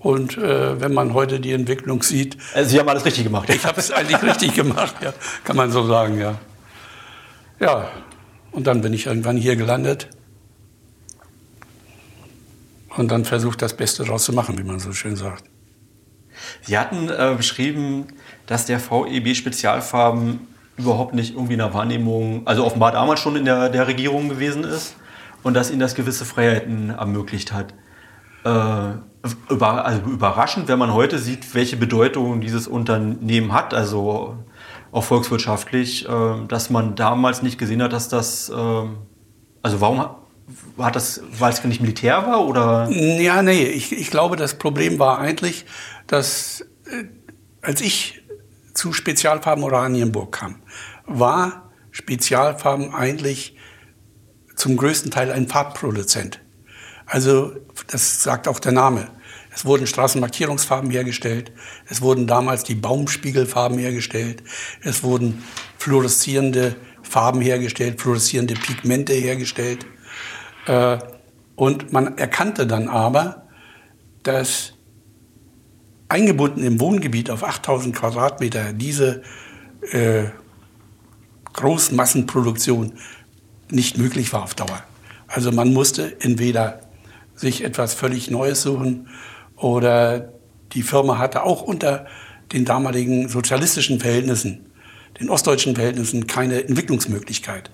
Und äh, wenn man heute die Entwicklung sieht. Also Sie haben alles richtig gemacht. *laughs* Ich habe es eigentlich richtig gemacht, ja. Kann man so sagen, ja. Ja, und dann bin ich irgendwann hier gelandet. Und dann versucht, das Beste daraus zu machen, wie man so schön sagt. Sie hatten äh, beschrieben, dass der VEB Spezialfarben überhaupt nicht irgendwie in der Wahrnehmung, also offenbar damals schon in der, der Regierung gewesen ist und dass ihnen das gewisse Freiheiten ermöglicht hat. Äh, über, also überraschend, wenn man heute sieht, welche Bedeutung dieses Unternehmen hat, also auch volkswirtschaftlich, äh, dass man damals nicht gesehen hat, dass das, äh, also warum hat das, weil es nicht Militär war oder? Ja, nee, ich, ich glaube, das Problem war eigentlich, dass äh, als ich zu Spezialfarben Oranienburg kam, war Spezialfarben eigentlich zum größten Teil ein Farbproduzent. Also das sagt auch der Name. Es wurden Straßenmarkierungsfarben hergestellt, es wurden damals die Baumspiegelfarben hergestellt, es wurden fluoreszierende Farben hergestellt, fluoreszierende Pigmente hergestellt. Äh, und man erkannte dann aber, dass eingebunden im Wohngebiet auf 8000 Quadratmeter diese äh, Großmassenproduktion nicht möglich war auf Dauer. Also man musste entweder sich etwas völlig Neues suchen oder die Firma hatte auch unter den damaligen sozialistischen Verhältnissen, den ostdeutschen Verhältnissen, keine Entwicklungsmöglichkeit.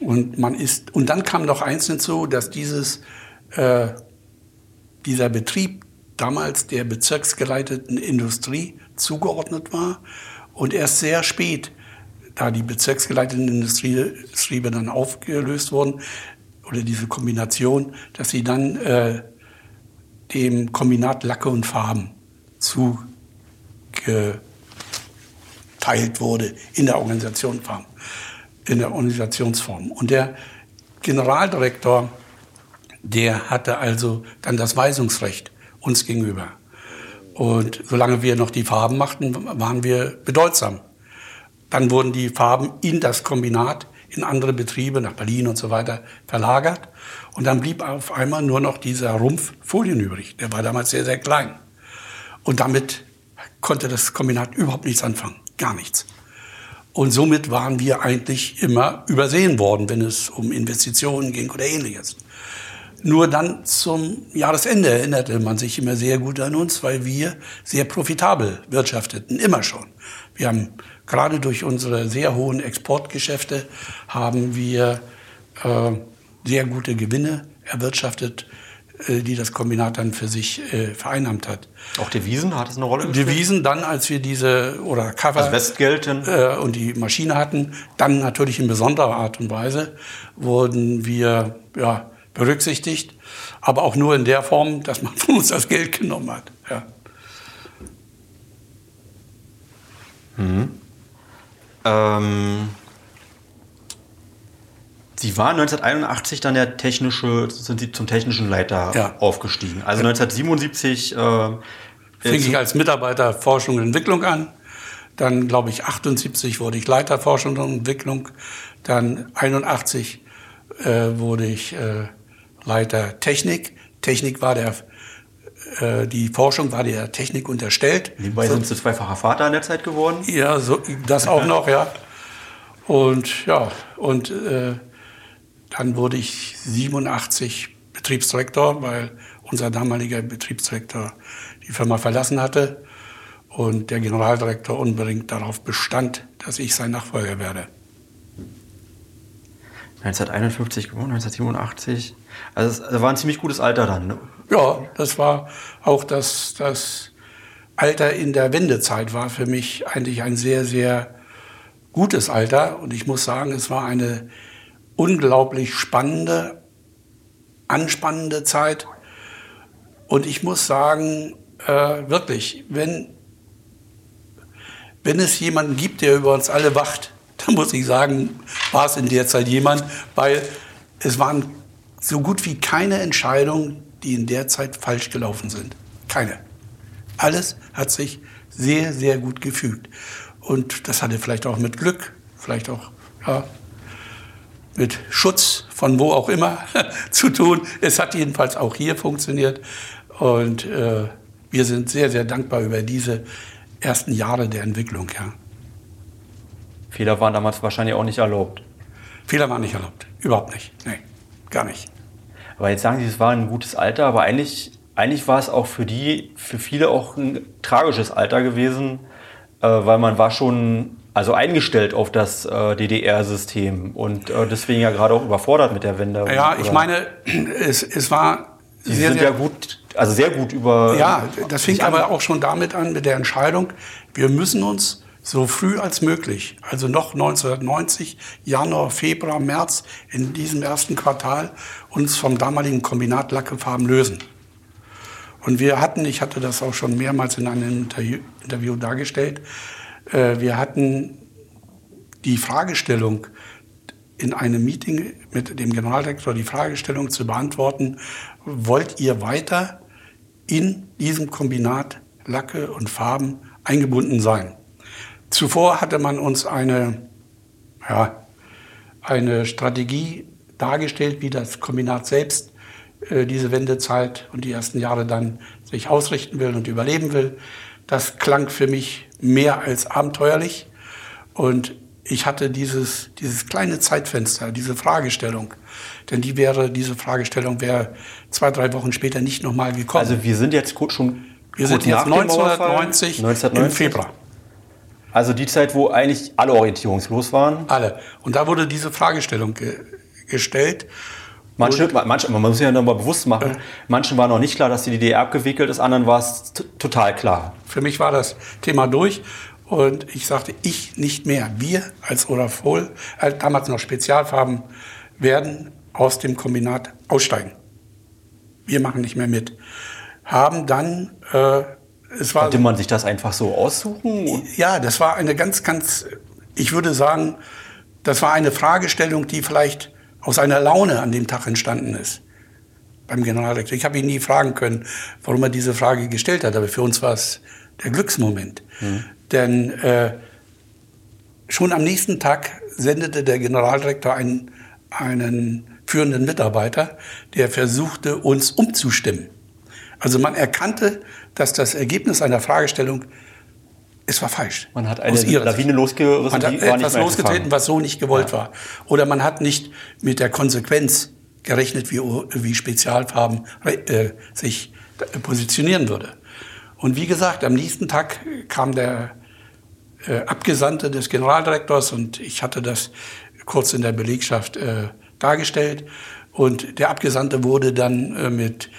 Und man ist, und dann kam noch eins hinzu, dass dieses, äh, dieser Betrieb damals der bezirksgeleiteten Industrie zugeordnet war und erst sehr spät, da die bezirksgeleiteten Industriebetriebe dann aufgelöst wurden, oder diese Kombination, dass sie dann äh, dem Kombinat Lacke und Farben zugeteilt wurde in der Organisationsform. In der Organisationsform. Und der Generaldirektor, der hatte also dann das Weisungsrecht uns gegenüber. Und solange wir noch die Farben machten, waren wir bedeutsam. Dann wurden die Farben in das Kombinat, in andere Betriebe, nach Berlin und so weiter, verlagert. Und dann blieb auf einmal nur noch dieser Rumpf Folien übrig. Der war damals sehr, sehr klein. Und damit konnte das Kombinat überhaupt nichts anfangen. Gar nichts. Und somit waren wir eigentlich immer übersehen worden, wenn es um Investitionen ging oder ähnliches. Nur dann zum Jahresende erinnerte man sich immer sehr gut an uns, weil wir sehr profitabel wirtschafteten, immer schon. Wir haben gerade durch unsere sehr hohen Exportgeschäfte haben wir äh, sehr gute Gewinne erwirtschaftet, äh, die das Kombinat dann für sich äh, vereinnahmt hat. Auch Devisen hat es eine Rolle gespielt? Devisen dann, als wir diese oder Cover also Westgeld äh, und die Maschine hatten, dann natürlich in besonderer Art und Weise wurden wir ja berücksichtigt, aber auch nur in der Form, dass man *laughs* von uns das Geld genommen hat. Ja. Mhm. Ähm, Sie waren 1981 dann der technische, sind Sie zum technischen Leiter ja. aufgestiegen. Also 1977 äh, fing ich als Mitarbeiter Forschung und Entwicklung an. Dann, glaube ich, 78 wurde ich Leiter Forschung und Entwicklung. Dann 81 äh, wurde ich äh, Leiter Technik. Technik war der die Forschung war der Technik unterstellt. Nebenbei sind Sie zweifacher Vater in der Zeit geworden? Ja, so, das auch noch, ja. Und ja, und äh, dann wurde ich 87 Betriebsdirektor, weil unser damaliger Betriebsdirektor die Firma verlassen hatte und der Generaldirektor unbedingt darauf bestand, dass ich sein Nachfolger werde. 1951 geboren, 1987. Also es war ein ziemlich gutes Alter dann. Ne? Ja, das war auch das, das Alter in der Wendezeit war für mich eigentlich ein sehr, sehr gutes Alter. Und ich muss sagen, es war eine unglaublich spannende, anspannende Zeit. Und ich muss sagen, äh, wirklich, wenn, wenn es jemanden gibt, der über uns alle wacht, *laughs* dann muss ich sagen, war es in der Zeit jemand, weil es waren so gut wie keine Entscheidungen, die in der Zeit falsch gelaufen sind. Keine. Alles hat sich sehr, sehr gut gefügt. Und das hatte vielleicht auch mit Glück, vielleicht auch ja, mit Schutz von wo auch immer *laughs* zu tun. Es hat jedenfalls auch hier funktioniert. Und äh, wir sind sehr, sehr dankbar über diese ersten Jahre der Entwicklung. Ja. Fehler waren damals wahrscheinlich auch nicht erlaubt. Fehler waren nicht erlaubt. Überhaupt nicht. Nee, gar nicht. Aber jetzt sagen Sie, es war ein gutes Alter, aber eigentlich, eigentlich war es auch für die, für viele auch ein tragisches Alter gewesen, äh, weil man war schon also eingestellt auf das äh, DDR-System und äh, deswegen ja gerade auch überfordert mit der Wende. Ja, ich meine, es, es war Sie sehr, sind sehr, ja gut, also sehr gut über. Ja, das fing aber auch schon damit an mit der Entscheidung, wir müssen uns so früh als möglich, also noch 1990, Januar, Februar, März, in diesem ersten Quartal, uns vom damaligen Kombinat Lackefarben lösen. Und wir hatten, ich hatte das auch schon mehrmals in einem Interview dargestellt, äh, wir hatten die Fragestellung in einem Meeting mit dem Generaldirektor, die Fragestellung zu beantworten, wollt ihr weiter in diesem Kombinat Lacke und Farben eingebunden sein? Zuvor hatte man uns eine, ja, eine Strategie dargestellt, wie das Kombinat selbst äh, diese Wendezeit und die ersten Jahre dann sich ausrichten will und überleben will. Das klang für mich mehr als abenteuerlich. Und ich hatte dieses, dieses kleine Zeitfenster, diese Fragestellung. Denn die wäre, diese Fragestellung wäre zwei, drei Wochen später nicht nochmal gekommen. Also wir sind jetzt schon wir sind jetzt 1990, 1990 im Februar. Also die Zeit, wo eigentlich alle orientierungslos waren? Alle. Und da wurde diese Fragestellung ge gestellt. Manche, manche, man muss sich ja nochmal bewusst machen, äh, manchen war noch nicht klar, dass die DDR abgewickelt ist, anderen war es total klar. Für mich war das Thema durch und ich sagte, ich nicht mehr. Wir als Orafol, äh, damals noch Spezialfarben, werden aus dem Kombinat aussteigen. Wir machen nicht mehr mit. Haben dann äh, es war, Konnte man sich das einfach so aussuchen? Ja, das war eine ganz, ganz, ich würde sagen, das war eine Fragestellung, die vielleicht aus einer Laune an dem Tag entstanden ist. Beim Generaldirektor. Ich habe ihn nie fragen können, warum er diese Frage gestellt hat, aber für uns war es der Glücksmoment. Mhm. Denn äh, schon am nächsten Tag sendete der Generaldirektor einen, einen führenden Mitarbeiter, der versuchte, uns umzustimmen. Also man erkannte, dass das Ergebnis einer Fragestellung es war falsch. Man hat eine Lawine losgerissen, man hat etwas losgetreten, was so nicht gewollt ja. war. Oder man hat nicht mit der Konsequenz gerechnet, wie, wie Spezialfarben äh, sich positionieren würde. Und wie gesagt, am nächsten Tag kam der äh, Abgesandte des Generaldirektors und ich hatte das kurz in der Belegschaft äh, dargestellt. Und der Abgesandte wurde dann äh, mit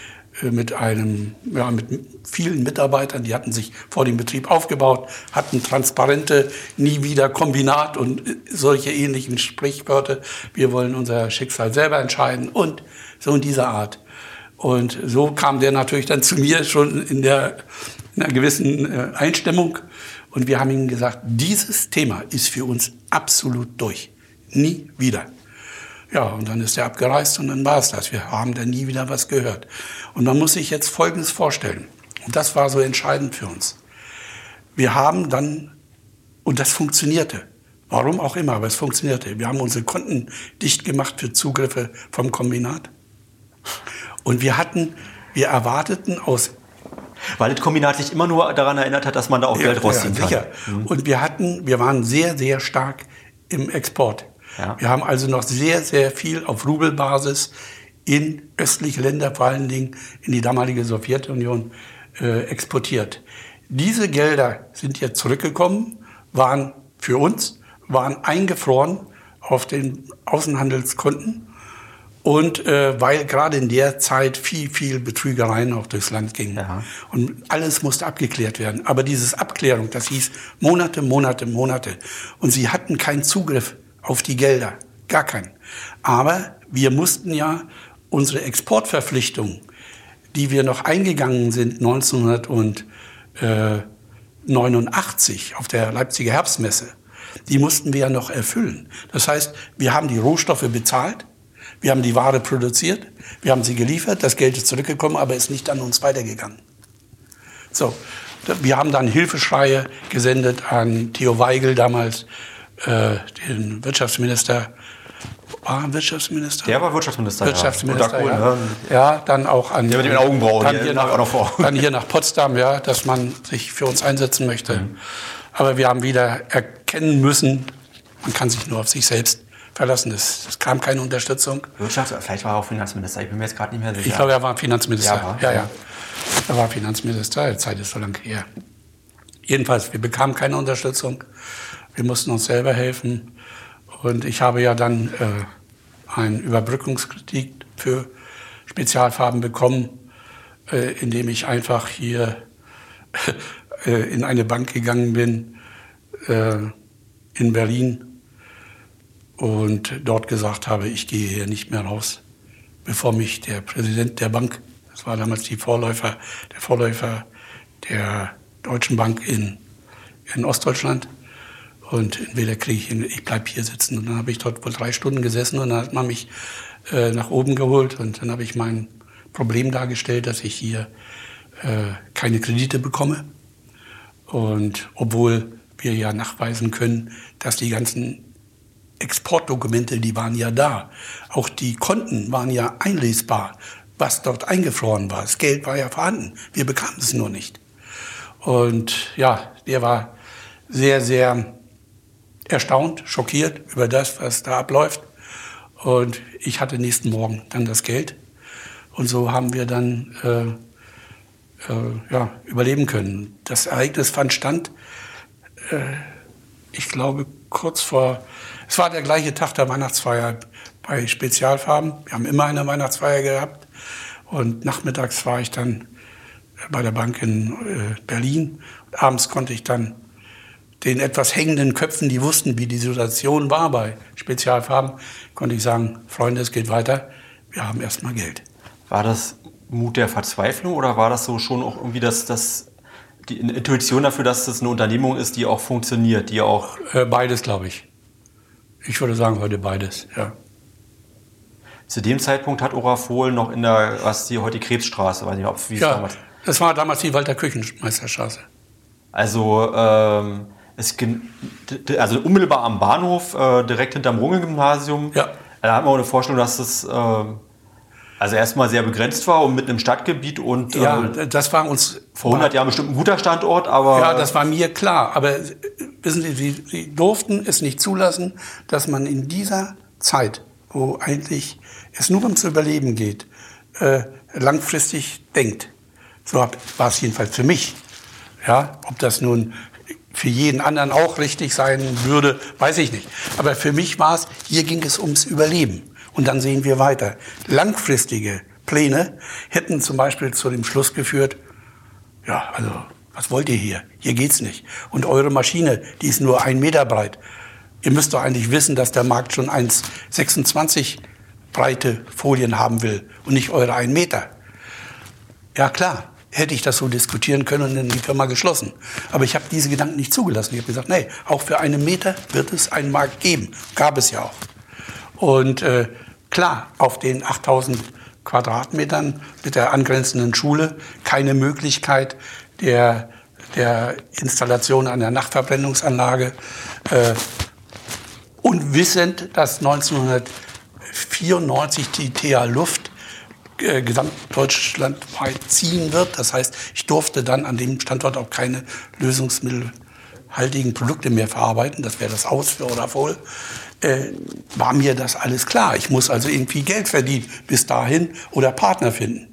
mit einem, ja, mit vielen Mitarbeitern, die hatten sich vor dem Betrieb aufgebaut, hatten transparente nie wieder Kombinat und äh, solche ähnlichen Sprichwörter. Wir wollen unser Schicksal selber entscheiden und so in dieser Art. Und so kam der natürlich dann zu mir schon in der in einer gewissen äh, Einstimmung. Und wir haben ihm gesagt, dieses Thema ist für uns absolut durch. Nie wieder. Ja, und dann ist er abgereist und dann war es das. Wir haben dann nie wieder was gehört. Und man muss sich jetzt Folgendes vorstellen. Und das war so entscheidend für uns. Wir haben dann, und das funktionierte, warum auch immer, aber es funktionierte. Wir haben unsere Konten dicht gemacht für Zugriffe vom Kombinat. Und wir hatten, wir erwarteten aus Weil das Kombinat sich immer nur daran erinnert hat, dass man da auch Geld rausziehen ja, sicher. kann. Mhm. Und wir hatten, wir waren sehr, sehr stark im Export. Ja. Wir haben also noch sehr, sehr viel auf Rubelbasis in östliche Länder, vor allen Dingen in die damalige Sowjetunion, äh, exportiert. Diese Gelder sind jetzt zurückgekommen, waren für uns, waren eingefroren auf den Außenhandelskonten und äh, weil gerade in der Zeit viel, viel Betrügereien auch durchs Land gingen. Ja. Und alles musste abgeklärt werden. Aber dieses Abklärung, das hieß Monate, Monate, Monate. Und sie hatten keinen Zugriff auf die Gelder. Gar keinen. Aber wir mussten ja unsere Exportverpflichtungen, die wir noch eingegangen sind 1989 auf der Leipziger Herbstmesse, die mussten wir ja noch erfüllen. Das heißt, wir haben die Rohstoffe bezahlt, wir haben die Ware produziert, wir haben sie geliefert, das Geld ist zurückgekommen, aber ist nicht an uns weitergegangen. So, wir haben dann Hilfeschreie gesendet an Theo Weigel damals, äh, den Wirtschaftsminister. War er Wirtschaftsminister? Der war Wirtschaftsminister. Wirtschaftsminister, ja. ja. ja. dann auch an. Der mit den Augenbrauen. Dann hier, nach, *laughs* dann hier nach Potsdam, ja, dass man sich für uns einsetzen möchte. Mhm. Aber wir haben wieder erkennen müssen, man kann sich nur auf sich selbst verlassen. Es, es kam keine Unterstützung. Wirtschafts-, vielleicht war er auch Finanzminister. Ich bin mir jetzt gerade nicht mehr sicher. Ich glaube, er war Finanzminister. Ja, war, ja, ja. Er war Finanzminister. Die Zeit ist so lange her. Jedenfalls, wir bekamen keine Unterstützung. Wir mussten uns selber helfen. Und ich habe ja dann äh, einen Überbrückungskredit für Spezialfarben bekommen, äh, indem ich einfach hier *laughs* äh, in eine Bank gegangen bin äh, in Berlin und dort gesagt habe, ich gehe hier nicht mehr raus, bevor mich der Präsident der Bank, das war damals die Vorläufer, der Vorläufer der Deutschen Bank in, in Ostdeutschland, und entweder kriege ich, ich bleibe hier sitzen. Und dann habe ich dort wohl drei Stunden gesessen und dann hat man mich äh, nach oben geholt und dann habe ich mein Problem dargestellt, dass ich hier äh, keine Kredite bekomme. Und obwohl wir ja nachweisen können, dass die ganzen Exportdokumente, die waren ja da. Auch die Konten waren ja einlesbar, was dort eingefroren war. Das Geld war ja vorhanden. Wir bekamen es nur nicht. Und ja, der war sehr, sehr erstaunt, schockiert über das, was da abläuft. Und ich hatte nächsten Morgen dann das Geld. Und so haben wir dann äh, äh, ja, überleben können. Das Ereignis fand stand, äh, ich glaube, kurz vor es war der gleiche Tag der Weihnachtsfeier bei Spezialfarben. Wir haben immer eine Weihnachtsfeier gehabt. Und nachmittags war ich dann bei der Bank in äh, Berlin. Und abends konnte ich dann den etwas hängenden Köpfen, die wussten, wie die Situation war bei Spezialfarben, konnte ich sagen, Freunde, es geht weiter. Wir haben erstmal Geld. War das Mut der Verzweiflung oder war das so schon auch irgendwie das, das die Intuition dafür, dass das eine Unternehmung ist, die auch funktioniert, die auch äh, beides, glaube ich. Ich würde sagen, heute beides, ja. Zu dem Zeitpunkt hat Orafol noch in der, was die heute Krebsstraße, weiß nicht, ob wie ja, damals. Das war damals die Walter Küchenmeisterstraße. Also ähm, es also unmittelbar am Bahnhof, äh, direkt hinterm Runge-Gymnasium. Ja. Da hat man auch eine Vorstellung, dass das äh, also erstmal sehr begrenzt war und mitten im Stadtgebiet und ja, äh, das war uns vor 100 Jahren bestimmt ein guter Standort, aber ja, das war mir klar. Aber wissen Sie, sie, sie durften es nicht zulassen, dass man in dieser Zeit, wo eigentlich es nur ums Überleben geht, äh, langfristig denkt. So war es jedenfalls für mich. Ja, ob das nun für jeden anderen auch richtig sein würde, weiß ich nicht. Aber für mich war es, hier ging es ums Überleben. Und dann sehen wir weiter. Langfristige Pläne hätten zum Beispiel zu dem Schluss geführt, ja, also was wollt ihr hier? Hier geht's nicht. Und eure Maschine, die ist nur ein Meter breit. Ihr müsst doch eigentlich wissen, dass der Markt schon 1,26 breite Folien haben will und nicht eure 1 Meter. Ja klar, hätte ich das so diskutieren können und dann die Firma geschlossen. Aber ich habe diese Gedanken nicht zugelassen. Ich habe gesagt, nee, auch für einen Meter wird es einen Markt geben. Gab es ja auch. Und äh, klar, auf den 8000 Quadratmetern mit der angrenzenden Schule keine Möglichkeit, der, der Installation einer Nachtverbrennungsanlage. Äh, und wissend, dass 1994 die TH Luft äh, gesamtdeutschlandweit ziehen wird. Das heißt, ich durfte dann an dem Standort auch keine lösungsmittelhaltigen Produkte mehr verarbeiten. Das wäre das Aus für Orafol. Äh, war mir das alles klar. Ich muss also irgendwie Geld verdienen bis dahin oder Partner finden.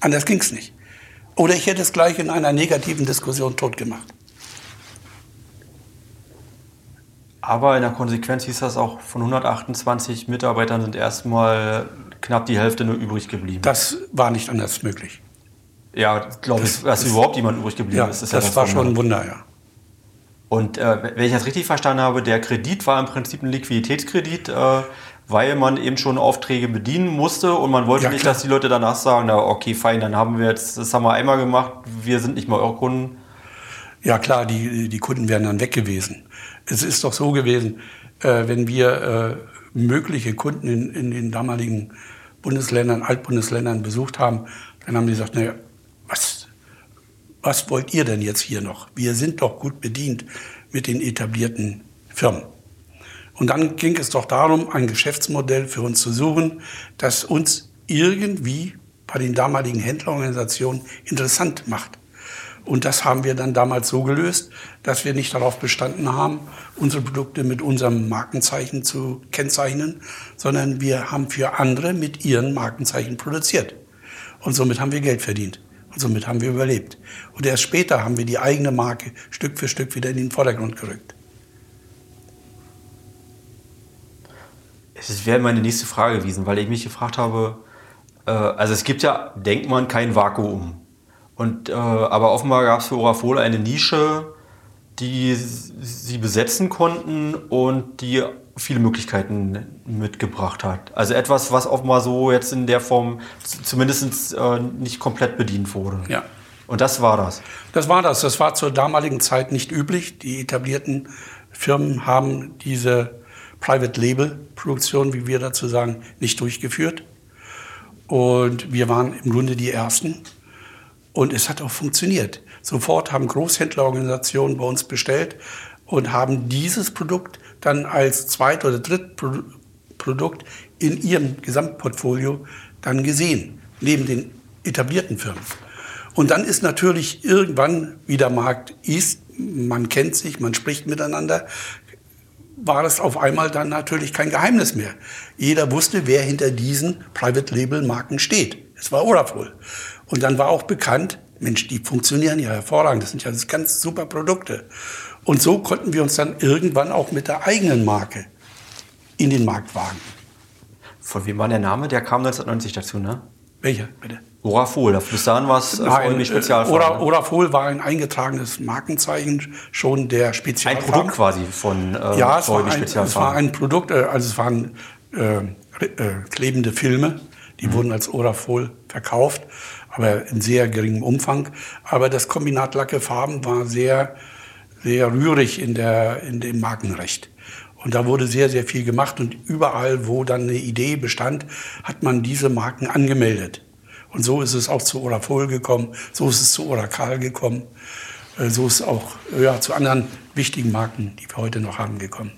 Anders ging es nicht. Oder ich hätte es gleich in einer negativen Diskussion tot gemacht. Aber in der Konsequenz hieß das auch, von 128 Mitarbeitern sind erstmal knapp die Hälfte nur übrig geblieben. Das war nicht anders möglich. Ja, glaube ich, dass überhaupt jemand übrig geblieben ja, ist. ist das, war schon ein Wunder, ja. Und äh, wenn ich das richtig verstanden habe, der Kredit war im Prinzip ein Liquiditätskredit, äh, weil man eben schon Aufträge bedienen musste und man wollte ja, nicht, dass die Leute danach sagen, na okay, fein, dann haben wir jetzt, das haben wir einmal gemacht, wir sind nicht mehr eure Kunden. Ja klar, die, die Kunden wären dann weg gewesen. Es ist doch so gewesen, äh, wenn wir äh, mögliche Kunden in, in, den damaligen Bundesländern, Altbundesländern besucht haben, dann haben die gesagt, naja, was, was wollt ihr denn jetzt hier noch? Wir sind doch gut bedient mit den etablierten Firmen. Und dann ging es doch darum, ein Geschäftsmodell für uns zu suchen, das uns irgendwie bei den damaligen Händlerorganisationen interessant macht. Und das haben wir dann damals so gelöst, dass wir nicht darauf bestanden haben, unsere Produkte mit unserem Markenzeichen zu kennzeichnen, sondern wir haben für andere mit ihren Markenzeichen produziert. Und somit haben wir Geld verdient. Und somit haben wir überlebt. Und erst später haben wir die eigene Marke Stück für Stück wieder in den Vordergrund gerückt. Das wäre meine nächste Frage gewesen, weil ich mich gefragt habe, äh, also es gibt ja, denkt man, kein Vakuum. Und, äh, aber offenbar gab es für Orafol eine Nische, die sie besetzen konnten und die viele Möglichkeiten mitgebracht hat. Also etwas, was offenbar so jetzt in der Form zumindest äh, nicht komplett bedient wurde. Ja. Und das war das. Das war das. Das war zur damaligen Zeit nicht üblich. Die etablierten Firmen haben diese Private Label Produktion, wie wir dazu sagen, nicht durchgeführt. Und wir waren im Grunde die Ersten. Und es hat auch funktioniert. Sofort haben Großhändlerorganisationen bei uns bestellt und haben dieses Produkt dann als Zweit- oder Drittprodukt in ihrem Gesamtportfolio dann gesehen, neben den etablierten Firmen. Und dann ist natürlich irgendwann, wie der Markt ist, man kennt sich, man spricht miteinander, war es auf einmal dann natürlich kein Geheimnis mehr. Jeder wusste, wer hinter diesen Private Label Marken steht. Es war Orafol. Und dann war auch bekannt, Mensch, die funktionieren ja hervorragend. Das sind ja ganz super Produkte. Und so konnten wir uns dann irgendwann auch mit der eigenen Marke in den Markt wagen. Von wem war der Name? Der kam 1990 dazu, ne? Welcher, bitte? Orafol, bis dahin war es äh, Spezialfarben. Ora, Orafol war ein eingetragenes Markenzeichen, schon der Spezialfarben. Ein Produkt quasi von äh, ja, es war, ein, es war ein Produkt, äh, also es waren äh, äh, klebende Filme, die mhm. wurden als Orafol verkauft aber in sehr geringem Umfang. Aber das Kombinat Lacke Farben war sehr, sehr rührig in, der, in dem Markenrecht. Und da wurde sehr, sehr viel gemacht und überall, wo dann eine Idee bestand, hat man diese Marken angemeldet. Und so ist es auch zu Orafol gekommen, so ist es zu Oracal gekommen, äh, so ist es auch ja, zu anderen wichtigen Marken, die wir heute noch haben, gekommen.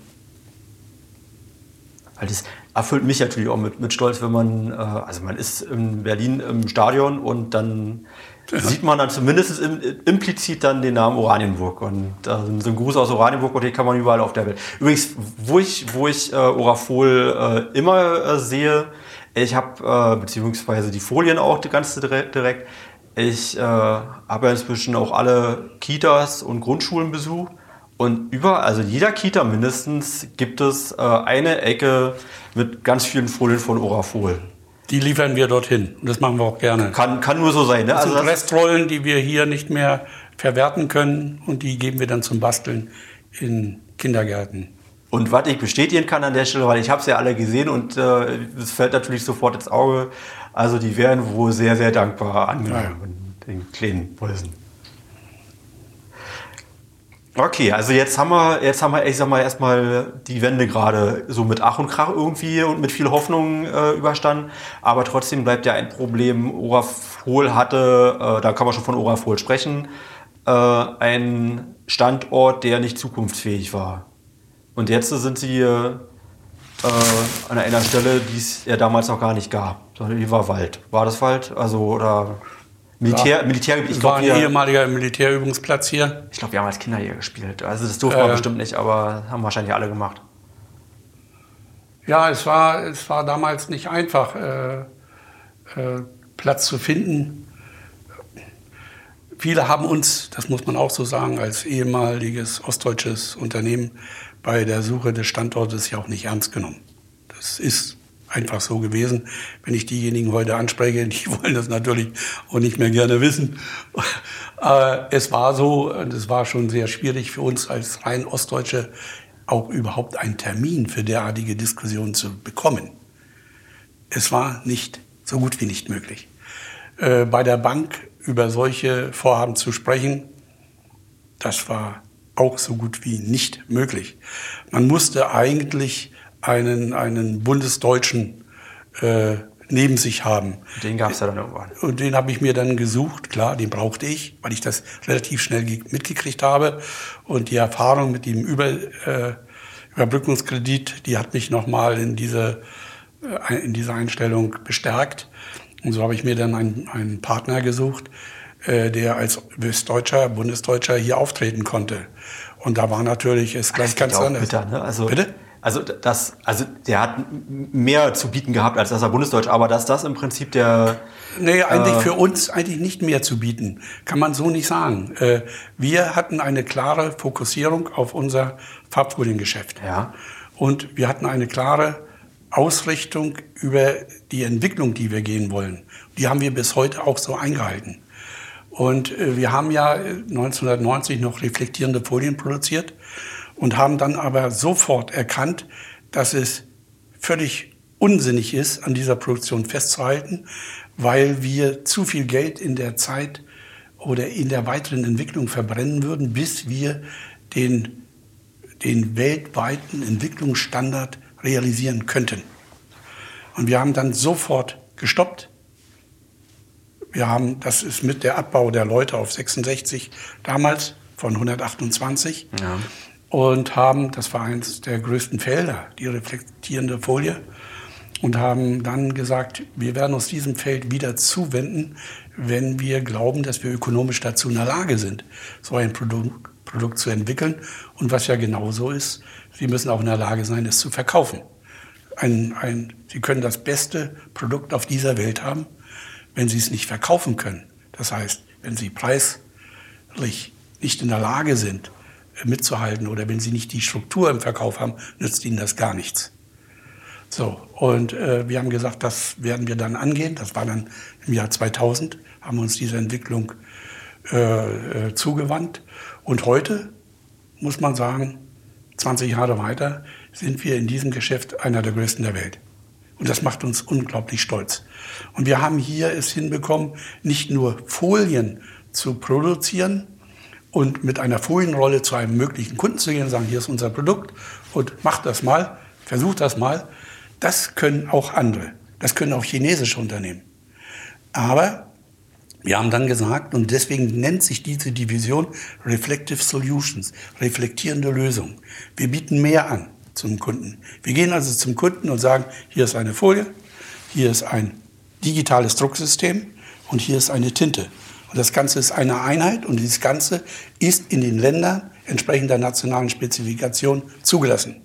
Weil das erfüllt mich natürlich auch mit, mit Stolz, wenn man, äh, also man ist in Berlin im Stadion und dann ja. sieht man dann zumindest im, implizit dann den Namen Oranienburg. Und äh, so ein Gruß aus Oranienburg und den kann man überall auf der Welt. Übrigens, wo ich, wo ich äh, Orafol äh, immer äh, sehe, ich habe, äh, beziehungsweise die Folien auch die ganze direkt, ich äh, habe ja inzwischen auch alle Kitas und Grundschulen besucht. Und überall, also jeder Kita mindestens, gibt es äh, eine Ecke mit ganz vielen Folien von Orafol. Die liefern wir dorthin. Und das machen wir auch gerne. Kann, kann nur so sein. Ne? Das also sind Restrollen, die wir hier nicht mehr verwerten können. Und die geben wir dann zum Basteln in Kindergärten. Und was ich bestätigen kann an der Stelle, weil ich habe es ja alle gesehen und äh, es äh, fällt natürlich sofort ins Auge. Also die werden wohl sehr, sehr dankbar angenommen ja, den kleinen Bolsen. Okay, also jetzt haben wir, jetzt haben wir, ich sag mal, erstmal die Wende gerade so mit Ach und Krach irgendwie und mit viel Hoffnung äh, überstanden. Aber trotzdem bleibt ja ein Problem. Orafol hatte, äh, da kann man schon von Orafol sprechen, äh, ein Standort, der nicht zukunftsfähig war. Und jetzt sind sie äh, an einer Stelle, die es ja damals noch gar nicht gab. Sondern hier war Wald. War das Wald? Also, oder Militär, Ja. Militärgebiet? Ich war glaube, ein wir, ehemaliger Militärübungsplatz hier. ich glaub, wir haben als Kinder hier gespielt. Also das durften wir Äh. bestimmt nicht, aber haben wahrscheinlich alle gemacht. Ja, es war, es war damals nicht einfach, äh, äh, Platz zu finden. Viele haben uns, das muss man auch so sagen, als ehemaliges ostdeutsches Unternehmen bei der Suche des Standortes ja auch nicht ernst genommen. Das ist einfach so gewesen. Wenn ich diejenigen heute anspreche, die *laughs* wollen das natürlich auch nicht mehr gerne wissen. Aber es war so, und es war schon sehr schwierig für uns als rein Ostdeutsche, auch überhaupt einen Termin für derartige Diskussionen zu bekommen. Es war nicht so gut wie nicht möglich. Äh, bei der Bank über solche Vorhaben zu sprechen, das war auch so gut wie nicht möglich. Man musste eigentlich einen, einen Bundesdeutschen äh, neben sich haben. Den gab es ja dann irgendwann. Und den habe ich mir dann gesucht, klar, den brauchte ich, weil ich das relativ schnell ge- mitgekriegt habe. Und die Erfahrung mit dem Über, äh, Überbrückungskredit, die hat mich nochmal in diese, äh, in dieser Einstellung bestärkt. Und so habe ich mir dann einen, einen Partner gesucht, äh, der als Westdeutscher, Bundesdeutscher hier auftreten konnte. Und da war natürlich es gleich ganz anders. bitter, ne? Also, Bitte? Also, das, also der hat mehr zu bieten gehabt, als dass er Bundesdeutsch, aber dass das im Prinzip der. Nee, eigentlich Äh. für uns eigentlich nicht mehr zu bieten. Kann man so nicht sagen. Äh, Wir hatten eine klare Fokussierung auf unser Farbfoliengeschäft. Ja. Und wir hatten eine klare Ausrichtung über die Entwicklung, die wir gehen wollen. Die haben wir bis heute auch so eingehalten. Und äh, wir haben ja äh, 1990 noch reflektierende Folien produziert und haben dann aber sofort erkannt, dass es völlig unsinnig ist, an dieser Produktion festzuhalten, weil wir zu viel Geld in der Zeit oder in der weiteren Entwicklung verbrennen würden, bis wir den, den weltweiten Entwicklungsstandard realisieren könnten. Und wir haben dann sofort gestoppt. Wir haben, das ist mit der Abbau der Leute auf 66 damals von 128 Ja. Und haben, das war eines der größten Felder, die reflektierende Folie, und haben dann gesagt, wir werden uns diesem Feld wieder zuwenden, wenn wir glauben, dass wir ökonomisch dazu in der Lage sind, so ein Produkt, Produkt zu entwickeln. Und was ja genauso ist, Sie müssen auch in der Lage sein, es zu verkaufen. Ein, ein, Sie können das beste Produkt auf dieser Welt haben, wenn Sie es nicht verkaufen können. Das heißt, wenn Sie preislich nicht in der Lage sind, mitzuhalten oder wenn Sie nicht die Struktur im Verkauf haben, nützt Ihnen das gar nichts. So, und äh, wir haben gesagt, das werden wir dann angehen. Das war dann im Jahr 2000, haben wir uns dieser Entwicklung äh, äh, zugewandt. Und heute muss man sagen, 20 Jahre weiter sind wir in diesem Geschäft einer der größten der Welt. Und das macht uns unglaublich stolz. Und wir haben hier es hinbekommen, nicht nur Folien zu produzieren und mit einer Folienrolle zu einem möglichen Kunden zu gehen und sagen, hier ist unser Produkt und macht das mal, versucht das mal. Das können auch andere. Das können auch chinesische Unternehmen. Aber wir haben dann gesagt, und deswegen nennt sich diese Division Reflective Solutions, reflektierende Lösungen. Wir bieten mehr an zum Kunden. Wir gehen also zum Kunden und sagen, hier ist eine Folie, hier ist ein digitales Drucksystem und hier ist eine Tinte. Und das Ganze ist eine Einheit und dieses Ganze ist in den Ländern entsprechend der nationalen Spezifikation zugelassen.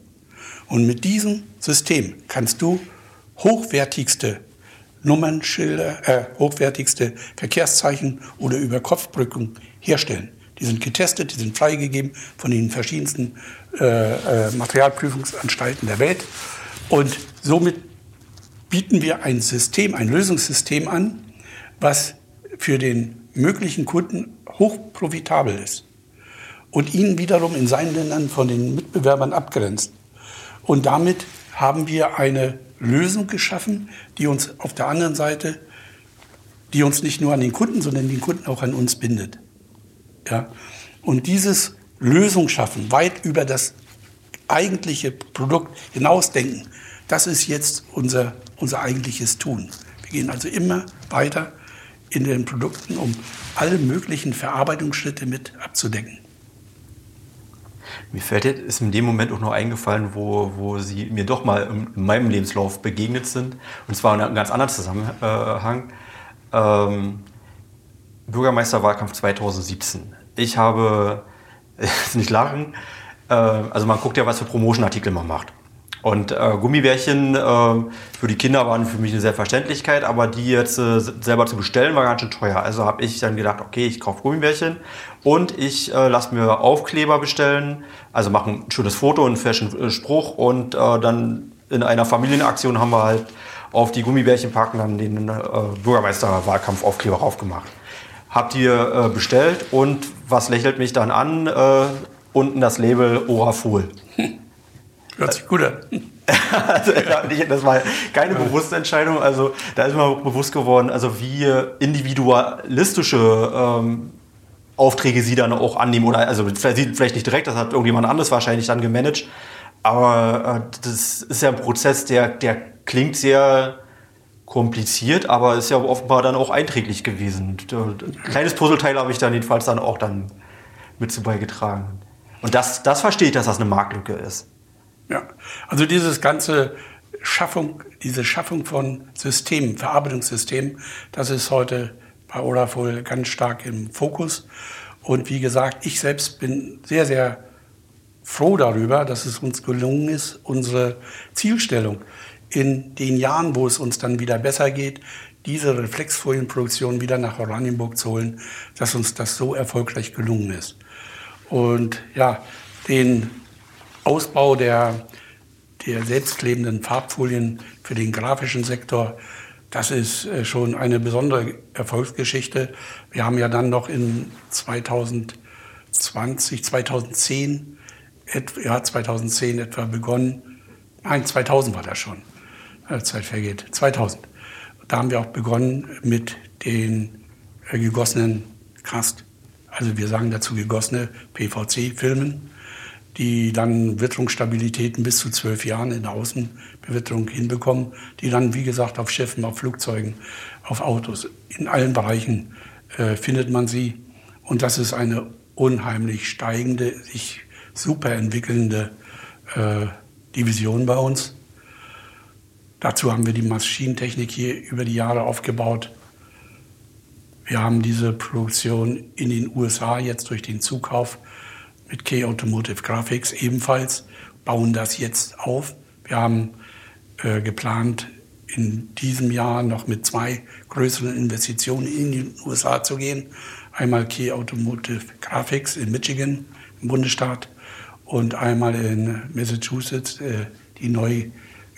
Und mit diesem System kannst du hochwertigste Nummernschilder, äh, hochwertigste Verkehrszeichen oder Überkopfbrücken herstellen. Die sind getestet, die sind freigegeben von den verschiedensten äh, äh, Materialprüfungsanstalten der Welt. Und somit bieten wir ein System, ein Lösungssystem an, was für den möglichen Kunden hoch profitabel ist und ihn wiederum in seinen Ländern von den Mitbewerbern abgrenzt. Und damit haben wir eine Lösung geschaffen, die uns auf der anderen Seite, die uns nicht nur an den Kunden, sondern den Kunden auch an uns bindet. Ja? Und dieses Lösung schaffen, weit über das eigentliche Produkt hinausdenken, das ist jetzt unser, unser eigentliches Tun. Wir gehen also immer weiter in den Produkten, um alle möglichen Verarbeitungsschritte mit abzudecken. Mir fällt jetzt, ist in dem Moment auch noch eingefallen, wo, wo sie mir doch mal in meinem Lebenslauf begegnet sind. Und zwar in einem ganz anderen Zusammenhang. Ähm, Bürgermeisterwahlkampf 2017. Ich habe, *laughs* nicht lachen, äh, also man guckt ja, was für Promotion-Artikel man macht. Und äh, Gummibärchen äh, für die Kinder waren für mich eine Selbstverständlichkeit, aber die jetzt äh, selber zu bestellen war ganz schön teuer. Also habe ich dann gedacht, okay, ich kaufe Gummibärchen und ich äh, lasse mir Aufkleber bestellen, also mache ein schönes Foto, einen fashion äh, Spruch und äh, dann in einer Familienaktion haben wir halt auf die Gummibärchenpacken dann den äh, Bürgermeisterwahlkampfaufkleber aufgemacht. Hab die äh, bestellt und was lächelt mich dann an? Äh, unten das Label Orafol. *laughs* Hört sich gut an. *laughs* also, das war keine bewusste Entscheidung. Also da ist mir bewusst geworden, also wie individualistische ähm, Aufträge sie dann auch annehmen. Oder also vielleicht nicht direkt, das hat irgendjemand anderes wahrscheinlich dann gemanagt. Aber äh, das ist ja ein Prozess, der, der klingt sehr kompliziert, aber ist ja offenbar dann auch einträglich gewesen. Ein kleines Puzzleteil habe ich dann jedenfalls dann auch dann mit zu beigetragen. Und das, das verstehe ich, dass das eine Marktlücke ist. Ja, also dieses ganze Schaffung, diese Schaffung von Systemen, Verarbeitungssystemen, das ist heute bei Olafol ganz stark im Fokus. Und wie gesagt, ich selbst bin sehr, sehr froh darüber, dass es uns gelungen ist, unsere Zielstellung in den Jahren, wo es uns dann wieder besser geht, diese Reflexfolienproduktion wieder nach Oranienburg zu holen, dass uns das so erfolgreich gelungen ist. Und ja, den Ausbau der, der selbstklebenden Farbfolien für den grafischen Sektor, das ist äh, schon eine besondere Erfolgsgeschichte. Wir haben ja dann noch in 2020, 2010, ja 2010 etwa begonnen, nein 2000 war das schon, Zeit vergeht, 2000. Da haben wir auch begonnen mit den äh, gegossenen Krast, also wir sagen dazu gegossene PVC-Filmen die dann Witterungsstabilitäten bis zu zwölf Jahren in der Außenbewitterung hinbekommen, die dann, wie gesagt, auf Schiffen, auf Flugzeugen, auf Autos, in allen Bereichen äh, findet man sie. Und das ist eine unheimlich steigende, sich super entwickelnde äh, Division bei uns. Dazu haben wir die Maschinentechnik hier über die Jahre aufgebaut. Wir haben diese Produktion in den USA jetzt durch den Zukauf mit Key Automotive Graphics ebenfalls, bauen das jetzt auf. Wir haben äh, geplant, in diesem Jahr noch mit zwei größeren Investitionen in die USA zu gehen. Einmal Key Automotive Graphics in Michigan, im Bundesstaat, und einmal in Massachusetts, äh, die neu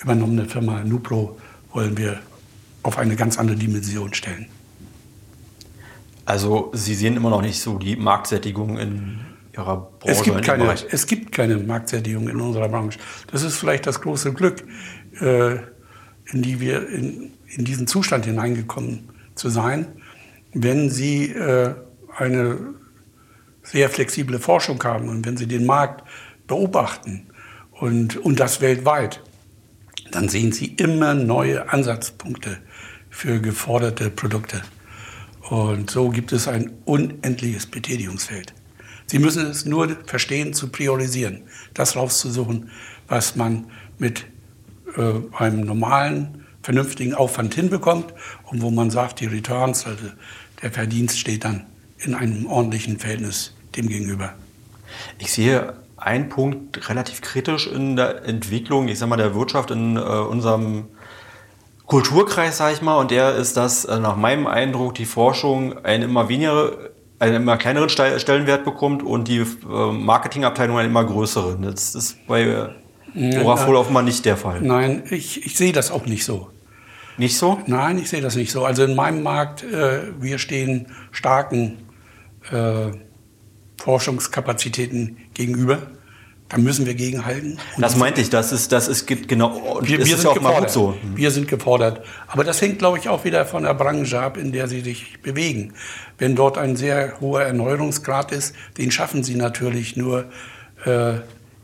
übernommene Firma Nupro, wollen wir auf eine ganz andere Dimension stellen. Also Sie sehen immer noch nicht so die Marktsättigung in Ihrer Branche? Es gibt, keine, es gibt keine Marktsättigung in unserer Branche. Das ist vielleicht das große Glück, äh, in die wir in, in diesen Zustand hineingekommen zu sein. Wenn Sie äh, eine sehr flexible Forschung haben und wenn Sie den Markt beobachten und, und das weltweit, dann sehen Sie immer neue Ansatzpunkte für geforderte Produkte. Und so gibt es ein unendliches Betätigungsfeld. Sie müssen es nur verstehen, zu priorisieren, das rauszusuchen, was man mit äh, einem normalen, vernünftigen Aufwand hinbekommt und wo man sagt, die Returns, also der Verdienst steht dann in einem ordentlichen Verhältnis dem gegenüber. Ich sehe einen Punkt relativ kritisch in der Entwicklung, ich sag mal, der Wirtschaft in äh, unserem Kulturkreis, sage ich mal, und der ist, dass äh, nach meinem Eindruck die Forschung eine immer weniger einen immer kleineren Stellenwert bekommt und die äh, Marketingabteilung einen immer größeren. Das ist bei Orafol offenbar nicht der Fall. Nein, ich, ich sehe das auch nicht so. Nicht so? Nein, ich sehe das nicht so. Also in meinem Markt, äh, wir stehen starken äh, Forschungskapazitäten gegenüber. Da müssen wir gegenhalten. Und das meinte ich, das ist, das ist genau, wir, wir sind ja gefordert. So. Wir sind gefordert. Aber das hängt, glaube ich, auch wieder von der Branche ab, in der sie sich bewegen. Wenn dort ein sehr hoher Erneuerungsgrad ist, den schaffen sie natürlich nur äh,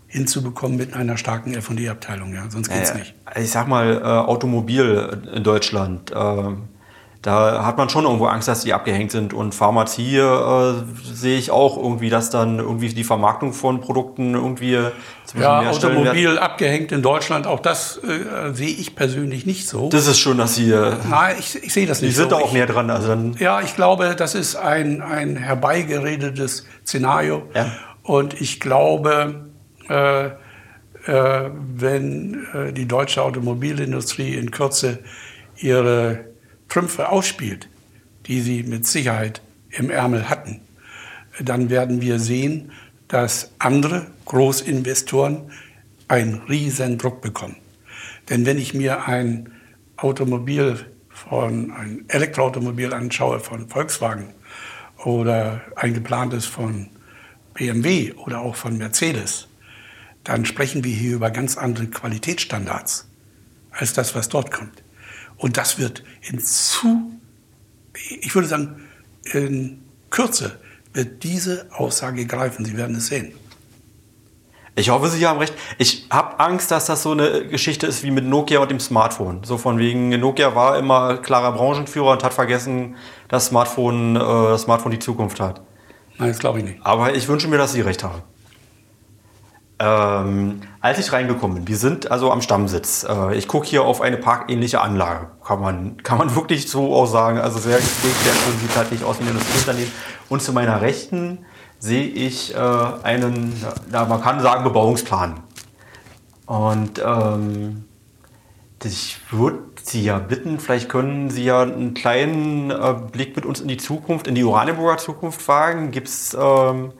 hinzubekommen mit einer starken F&D-Abteilung. Ja? Sonst geht's ja, nicht. Ich sag mal, äh, Automobil in Deutschland. Da hat man schon irgendwo Angst, dass die abgehängt sind. Und Pharmazie äh, sehe ich auch irgendwie, dass dann irgendwie die Vermarktung von Produkten irgendwie zwischen ja, Automobil abgehängt in Deutschland, auch das äh, sehe ich persönlich nicht so. Das ist schon, dass Sie... Äh, Nein, ich, ich sehe das nicht so. Die sind da auch näher dran. Also dann ja, ich glaube, das ist ein, ein herbeigeredetes Szenario. Ja. Und ich glaube, äh, äh, wenn äh, die deutsche Automobilindustrie in Kürze ihre Trümpfe ausspielt, die sie mit Sicherheit im Ärmel hatten, dann werden wir sehen, dass andere Großinvestoren einen riesen Druck bekommen. Denn wenn ich mir ein Automobil von ein Elektroautomobil anschaue von Volkswagen oder ein geplantes von BMW oder auch von Mercedes, dann sprechen wir hier über ganz andere Qualitätsstandards als das, was dort kommt. Und das wird in zu, ich würde sagen, in Kürze wird diese Aussage greifen. Sie werden es sehen. Ich hoffe, Sie haben recht. Ich habe Angst, dass das so eine Geschichte ist wie mit Nokia und dem Smartphone. So von wegen, Nokia war immer klarer Branchenführer und hat vergessen, dass Smartphone, äh, das Smartphone die Zukunft hat. Nein, das glaube ich nicht. Aber ich wünsche mir, dass Sie recht haben. Ähm, als ich reingekommen bin, wir sind also am Stammsitz. Äh, ich gucke hier auf eine parkähnliche Anlage. Kann man, kann man *laughs* wirklich so auch sagen. Also sehr gepflegt, sehr schön, sieht halt nicht aus wie ein Industrieunternehmen. Und zu meiner Rechten sehe ich äh, einen, ja, man kann sagen, Bebauungsplan. Und ähm, ich würde Sie ja bitten, vielleicht können Sie ja einen kleinen äh, Blick mit uns in die Zukunft, in die Oranienburger Zukunft wagen. Gibt es ähm,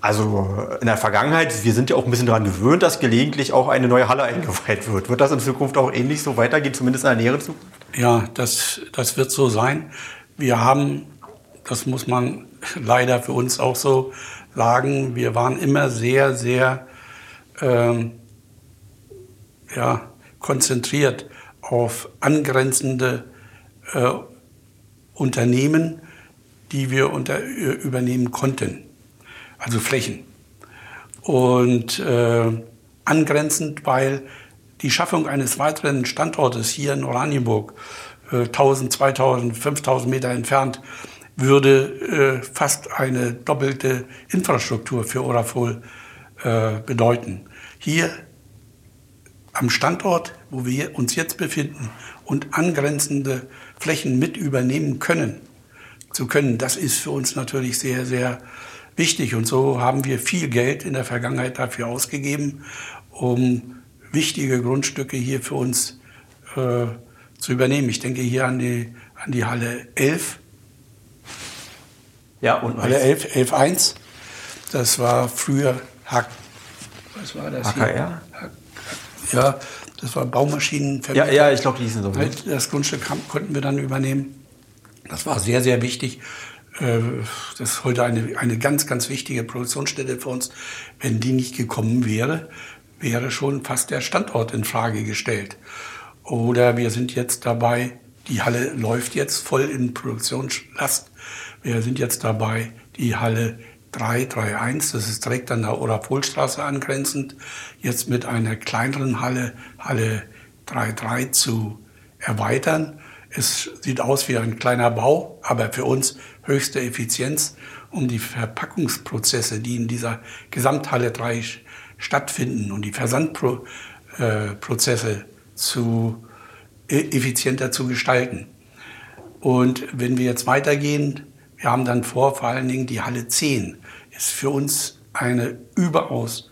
also in der Vergangenheit, wir sind ja auch ein bisschen daran gewöhnt, dass gelegentlich auch eine neue Halle eingeweiht wird. Wird das in Zukunft auch ähnlich so weitergehen, zumindest in der näheren Zukunft? Ja, das, das wird so sein. Wir haben, das muss man *laughs* leider für uns auch so sagen, wir waren immer sehr, sehr ähm, ja, konzentriert auf angrenzende äh, Unternehmen, die wir unter, übernehmen konnten also Flächen. Und äh, angrenzend, weil die Schaffung eines weiteren Standortes hier in Oranienburg, äh, 1000, 2000, 5000 Meter entfernt, würde äh, fast eine doppelte Infrastruktur für Orafol äh, bedeuten. Hier am Standort, wo wir uns jetzt befinden und angrenzende Flächen mit übernehmen können, zu können, das ist für uns natürlich sehr, sehr wichtig. Und so haben wir viel Geld in der Vergangenheit dafür ausgegeben, um wichtige Grundstücke hier für uns äh, zu übernehmen. Ich denke hier an die, an die Halle 11. Ja, und Halle 11, 11.1. Das war früher Hack. Was war das? HKR? Hack, ja, das war Baumaschinen. Ja, ja, ich glaube, die hießen so. Das Grundstück konnten wir dann übernehmen. Das war sehr, sehr wichtig. Äh, das ist heute eine, eine ganz, ganz wichtige Produktionsstätte für uns. Wenn die nicht gekommen wäre, wäre schon fast der Standort in Frage gestellt. Oder wir sind jetzt dabei, die Halle läuft jetzt voll in Produktionslast. Wir sind jetzt dabei, die Halle 331, das ist direkt an der Orapolstraße angrenzend, jetzt mit einer kleineren Halle, Halle 33 zu erweitern. Es sieht aus wie ein kleiner Bau, aber für uns höchste Effizienz, um die Verpackungsprozesse, die in dieser Gesamthalle 3 stattfinden und die Versandprozesse zu e, effizienter zu gestalten. Und wenn wir jetzt weitergehen, wir haben dann vor, vor allen Dingen die Halle 10 ist für uns ein überaus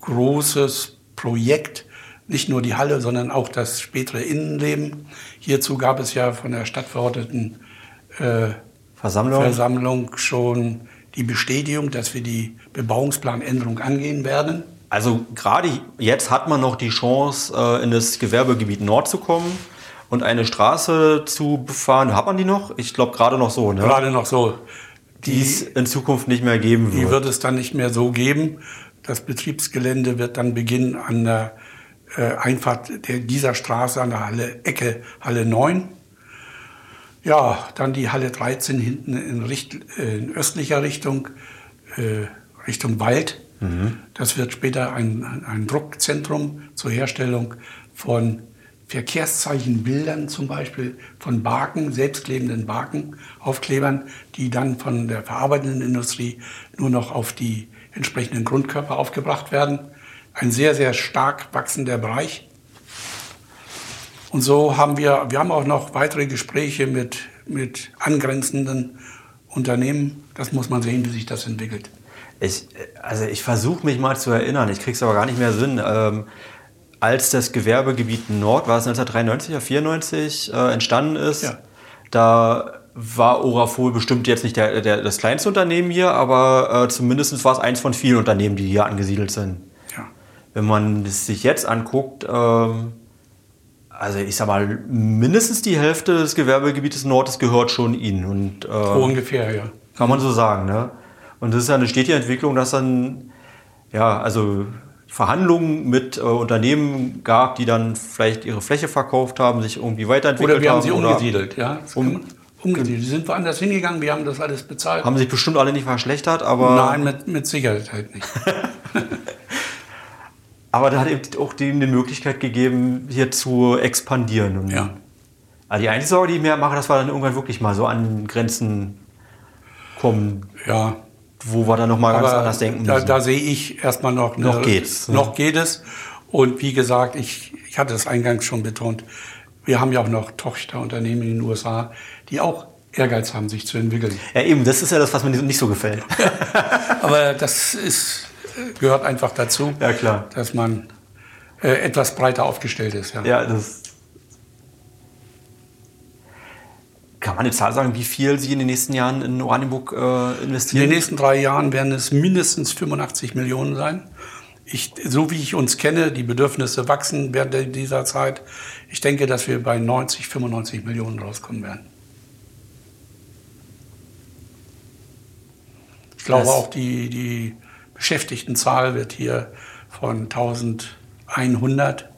großes Projekt, nicht nur die Halle, sondern auch das spätere Innenleben. Hierzu gab es ja von der Stadtverordneten äh, Versammlung. Versammlung schon die Bestätigung, dass wir die Bebauungsplanänderung angehen werden. Also gerade jetzt hat man noch die Chance, äh, in das Gewerbegebiet Nord zu kommen und eine Straße zu befahren. Hat man die noch? Ich glaube gerade noch so. Ne? Gerade noch so. Die es in Zukunft nicht mehr geben wird. Die wird es dann nicht mehr so geben. Das Betriebsgelände wird dann beginnen an der äh, Einfahrt der, dieser Straße an der Halle, Ecke Halle 9. Ja, dann die Halle 13 hinten in, Richt, in östlicher Richtung, äh, Richtung Wald. Mhm. Das wird später ein, ein Druckzentrum zur Herstellung von Verkehrszeichenbildern zum Beispiel von Baken, selbstklebenden Baken, Aufklebern, die dann von der verarbeitenden Industrie nur noch auf die entsprechenden Grundkörper aufgebracht werden. Ein sehr, sehr stark wachsender Bereich. Und so haben wir, wir haben auch noch weitere Gespräche mit, mit angrenzenden Unternehmen. Das muss man sehen, wie sich das entwickelt. Ich, also ich versuche mich mal zu erinnern, ich kriege es aber gar nicht mehr Sinn. Ähm, als das Gewerbegebiet Nord, war es 1993 oder 94, äh, entstanden ist, ja. da war Orafol bestimmt jetzt nicht der, der, das kleinste Unternehmen hier, aber äh, zumindest war es eins von vielen Unternehmen, die hier angesiedelt sind. Wenn man es sich jetzt anguckt, ähm, also ich sag mal, mindestens die Hälfte des Gewerbegebietes Nordes gehört schon ihnen. Und, äh, ungefähr, ja. Kann man so sagen. Ne? Und das ist ja eine stetige Entwicklung, dass dann, ja, also Verhandlungen mit äh, Unternehmen gab, die dann vielleicht ihre Fläche verkauft haben, sich irgendwie weiterentwickelt haben. Oder wir haben sie umgesiedelt, ja. Um, umgesiedelt. Die sind woanders hingegangen, wir haben das alles bezahlt. Haben sich bestimmt alle nicht verschlechtert, aber. Nein, mit, mit Sicherheit halt nicht. *laughs* aber da hat eben auch denen die Möglichkeit gegeben, hier zu expandieren. Und ja. Also die einzige Sorge, die ich mir mache, das war dann irgendwann wirklich mal so an Grenzen kommen. Ja, wo wir dann nochmal ganz anders denken müssen. Da, da sehe ich erstmal noch. Eine, noch geht's. Noch geht es. Und wie gesagt, ich, ich hatte es eingangs schon betont, wir haben ja auch noch Tochterunternehmen in den USA, die auch Ehrgeiz haben, sich zu entwickeln. Ja, eben, das ist ja das, was mir nicht so gefällt. *laughs* Aber das ist, gehört einfach dazu, ja, klar. dass man äh, etwas breiter aufgestellt ist. Ja, ja das Kann man eine Zahl sagen, wie viel Sie in den nächsten Jahren in Oranienburg äh, investieren? In den nächsten drei Jahren werden es mindestens 85 Millionen sein. Ich, so wie ich uns kenne, die Bedürfnisse wachsen während dieser Zeit. Ich denke, dass wir bei 90, 95 Millionen rauskommen werden. Ich glaube auch, die, die Beschäftigtenzahl wird hier von 1100,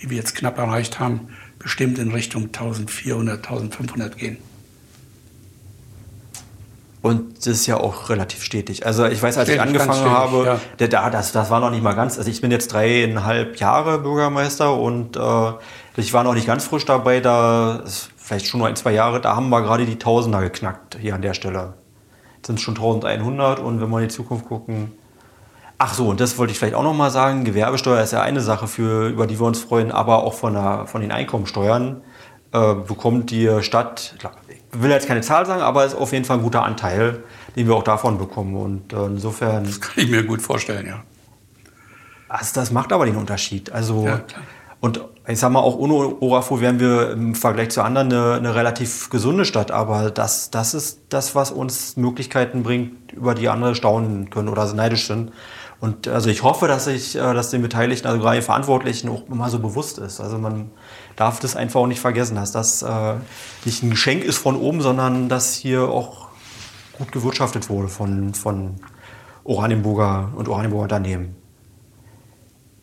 die wir jetzt knapp erreicht haben, bestimmt in Richtung 1400, 1500 gehen. Und das ist ja auch relativ stetig. Also ich weiß, als stetig, ich angefangen stetig, habe, ja. da, das, das war noch nicht mal ganz, also ich bin jetzt dreieinhalb Jahre Bürgermeister und äh, ich war noch nicht ganz frisch dabei, da vielleicht schon nur ein, zwei Jahre, da haben wir gerade die Tausender geknackt hier an der Stelle. Sind es schon 1100 und wenn wir in die Zukunft gucken, Ach so, und das wollte ich vielleicht auch noch mal sagen. Gewerbesteuer ist ja eine Sache, für, über die wir uns freuen, aber auch von, der, von den Einkommensteuern äh, bekommt die Stadt, ich will jetzt keine Zahl sagen, aber es ist auf jeden Fall ein guter Anteil, den wir auch davon bekommen. Und äh, insofern. Das kann ich mir gut vorstellen, ja. Also das macht aber den Unterschied. Also, ja, und ich sag mal, auch ohne Orafo wären wir im Vergleich zu anderen eine, eine, relativ gesunde Stadt. Aber das, das ist das, was uns Möglichkeiten bringt, über die andere staunen können oder neidisch sind. Und also ich hoffe, dass ich, äh, dass den Beteiligten, also gerade den Verantwortlichen, auch immer so bewusst ist. Also man darf das einfach auch nicht vergessen, dass das äh, nicht ein Geschenk ist von oben, sondern dass hier auch gut gewirtschaftet wurde von, von Oranienburger und Oranienburger Unternehmen.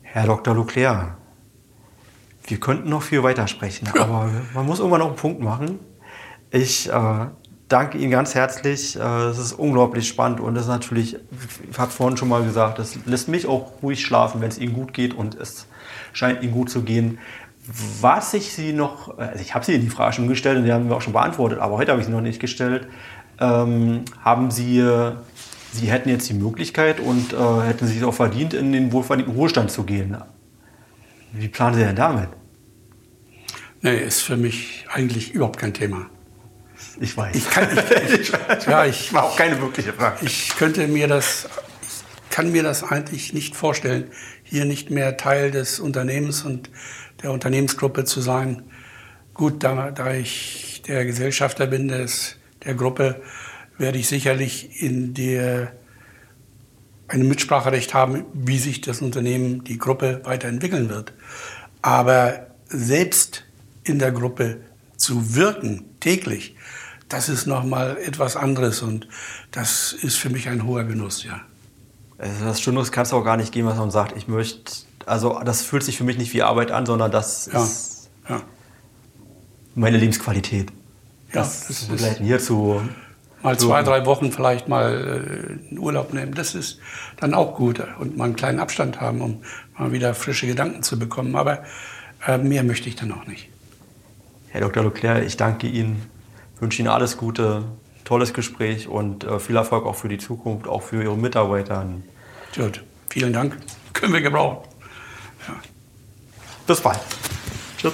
Herr Dr. Leclerc, wir könnten noch viel weitersprechen, ja. aber man muss irgendwann noch einen Punkt machen. Ich äh, danke Ihnen ganz herzlich. Äh, es ist unglaublich spannend und es ist natürlich, ich habe vorhin schon mal gesagt, das lässt mich auch ruhig schlafen, wenn es Ihnen gut geht und es scheint Ihnen gut zu gehen. Was ich Sie noch, also ich habe Sie die Frage schon gestellt und die haben wir auch schon beantwortet, aber heute habe ich sie noch nicht gestellt. Ähm, haben Sie, Sie hätten jetzt die Möglichkeit und äh, hätten Sie es auch verdient, in den wohlverdienten Ruhestand zu gehen. Wie planen Sie denn damit? Nee, ist für mich eigentlich überhaupt kein Thema. Ich weiß. Ich kann, ich, *laughs* ich, ja, ich war auch keine wirkliche Frage. Ich könnte mir das, ich kann mir das eigentlich nicht vorstellen, hier nicht mehr Teil des Unternehmens und der Unternehmensgruppe zu sein. Gut, da, da ich der Gesellschafter bin des, der Gruppe, werde ich sicherlich in der ein Mitspracherecht haben, wie sich das Unternehmen, die Gruppe weiterentwickeln wird. Aber selbst in der Gruppe zu wirken, täglich, das ist nochmal etwas anderes und das ist für mich ein hoher Genuss, ja. Also das Schöneres kann es auch gar nicht geben, was man sagt, ich möchte, also das fühlt sich für mich nicht wie Arbeit an, sondern das ja, ist ja. meine Lebensqualität. Das, ja, das ist begleiten hier zu mal zwei, drei Wochen vielleicht mal äh, Urlaub nehmen, das ist dann auch gut und mal einen kleinen Abstand haben, um mal wieder frische Gedanken zu bekommen. Aber Äh, mehr möchte ich dann noch nicht. Herr Dr. Leclerc, ich danke Ihnen, wünsche Ihnen alles Gute, tolles Gespräch und äh, viel Erfolg auch für die Zukunft, auch für Ihre Mitarbeiter. Gut, vielen Dank. Können wir gebrauchen. Ja. Bis bald. Tschüss.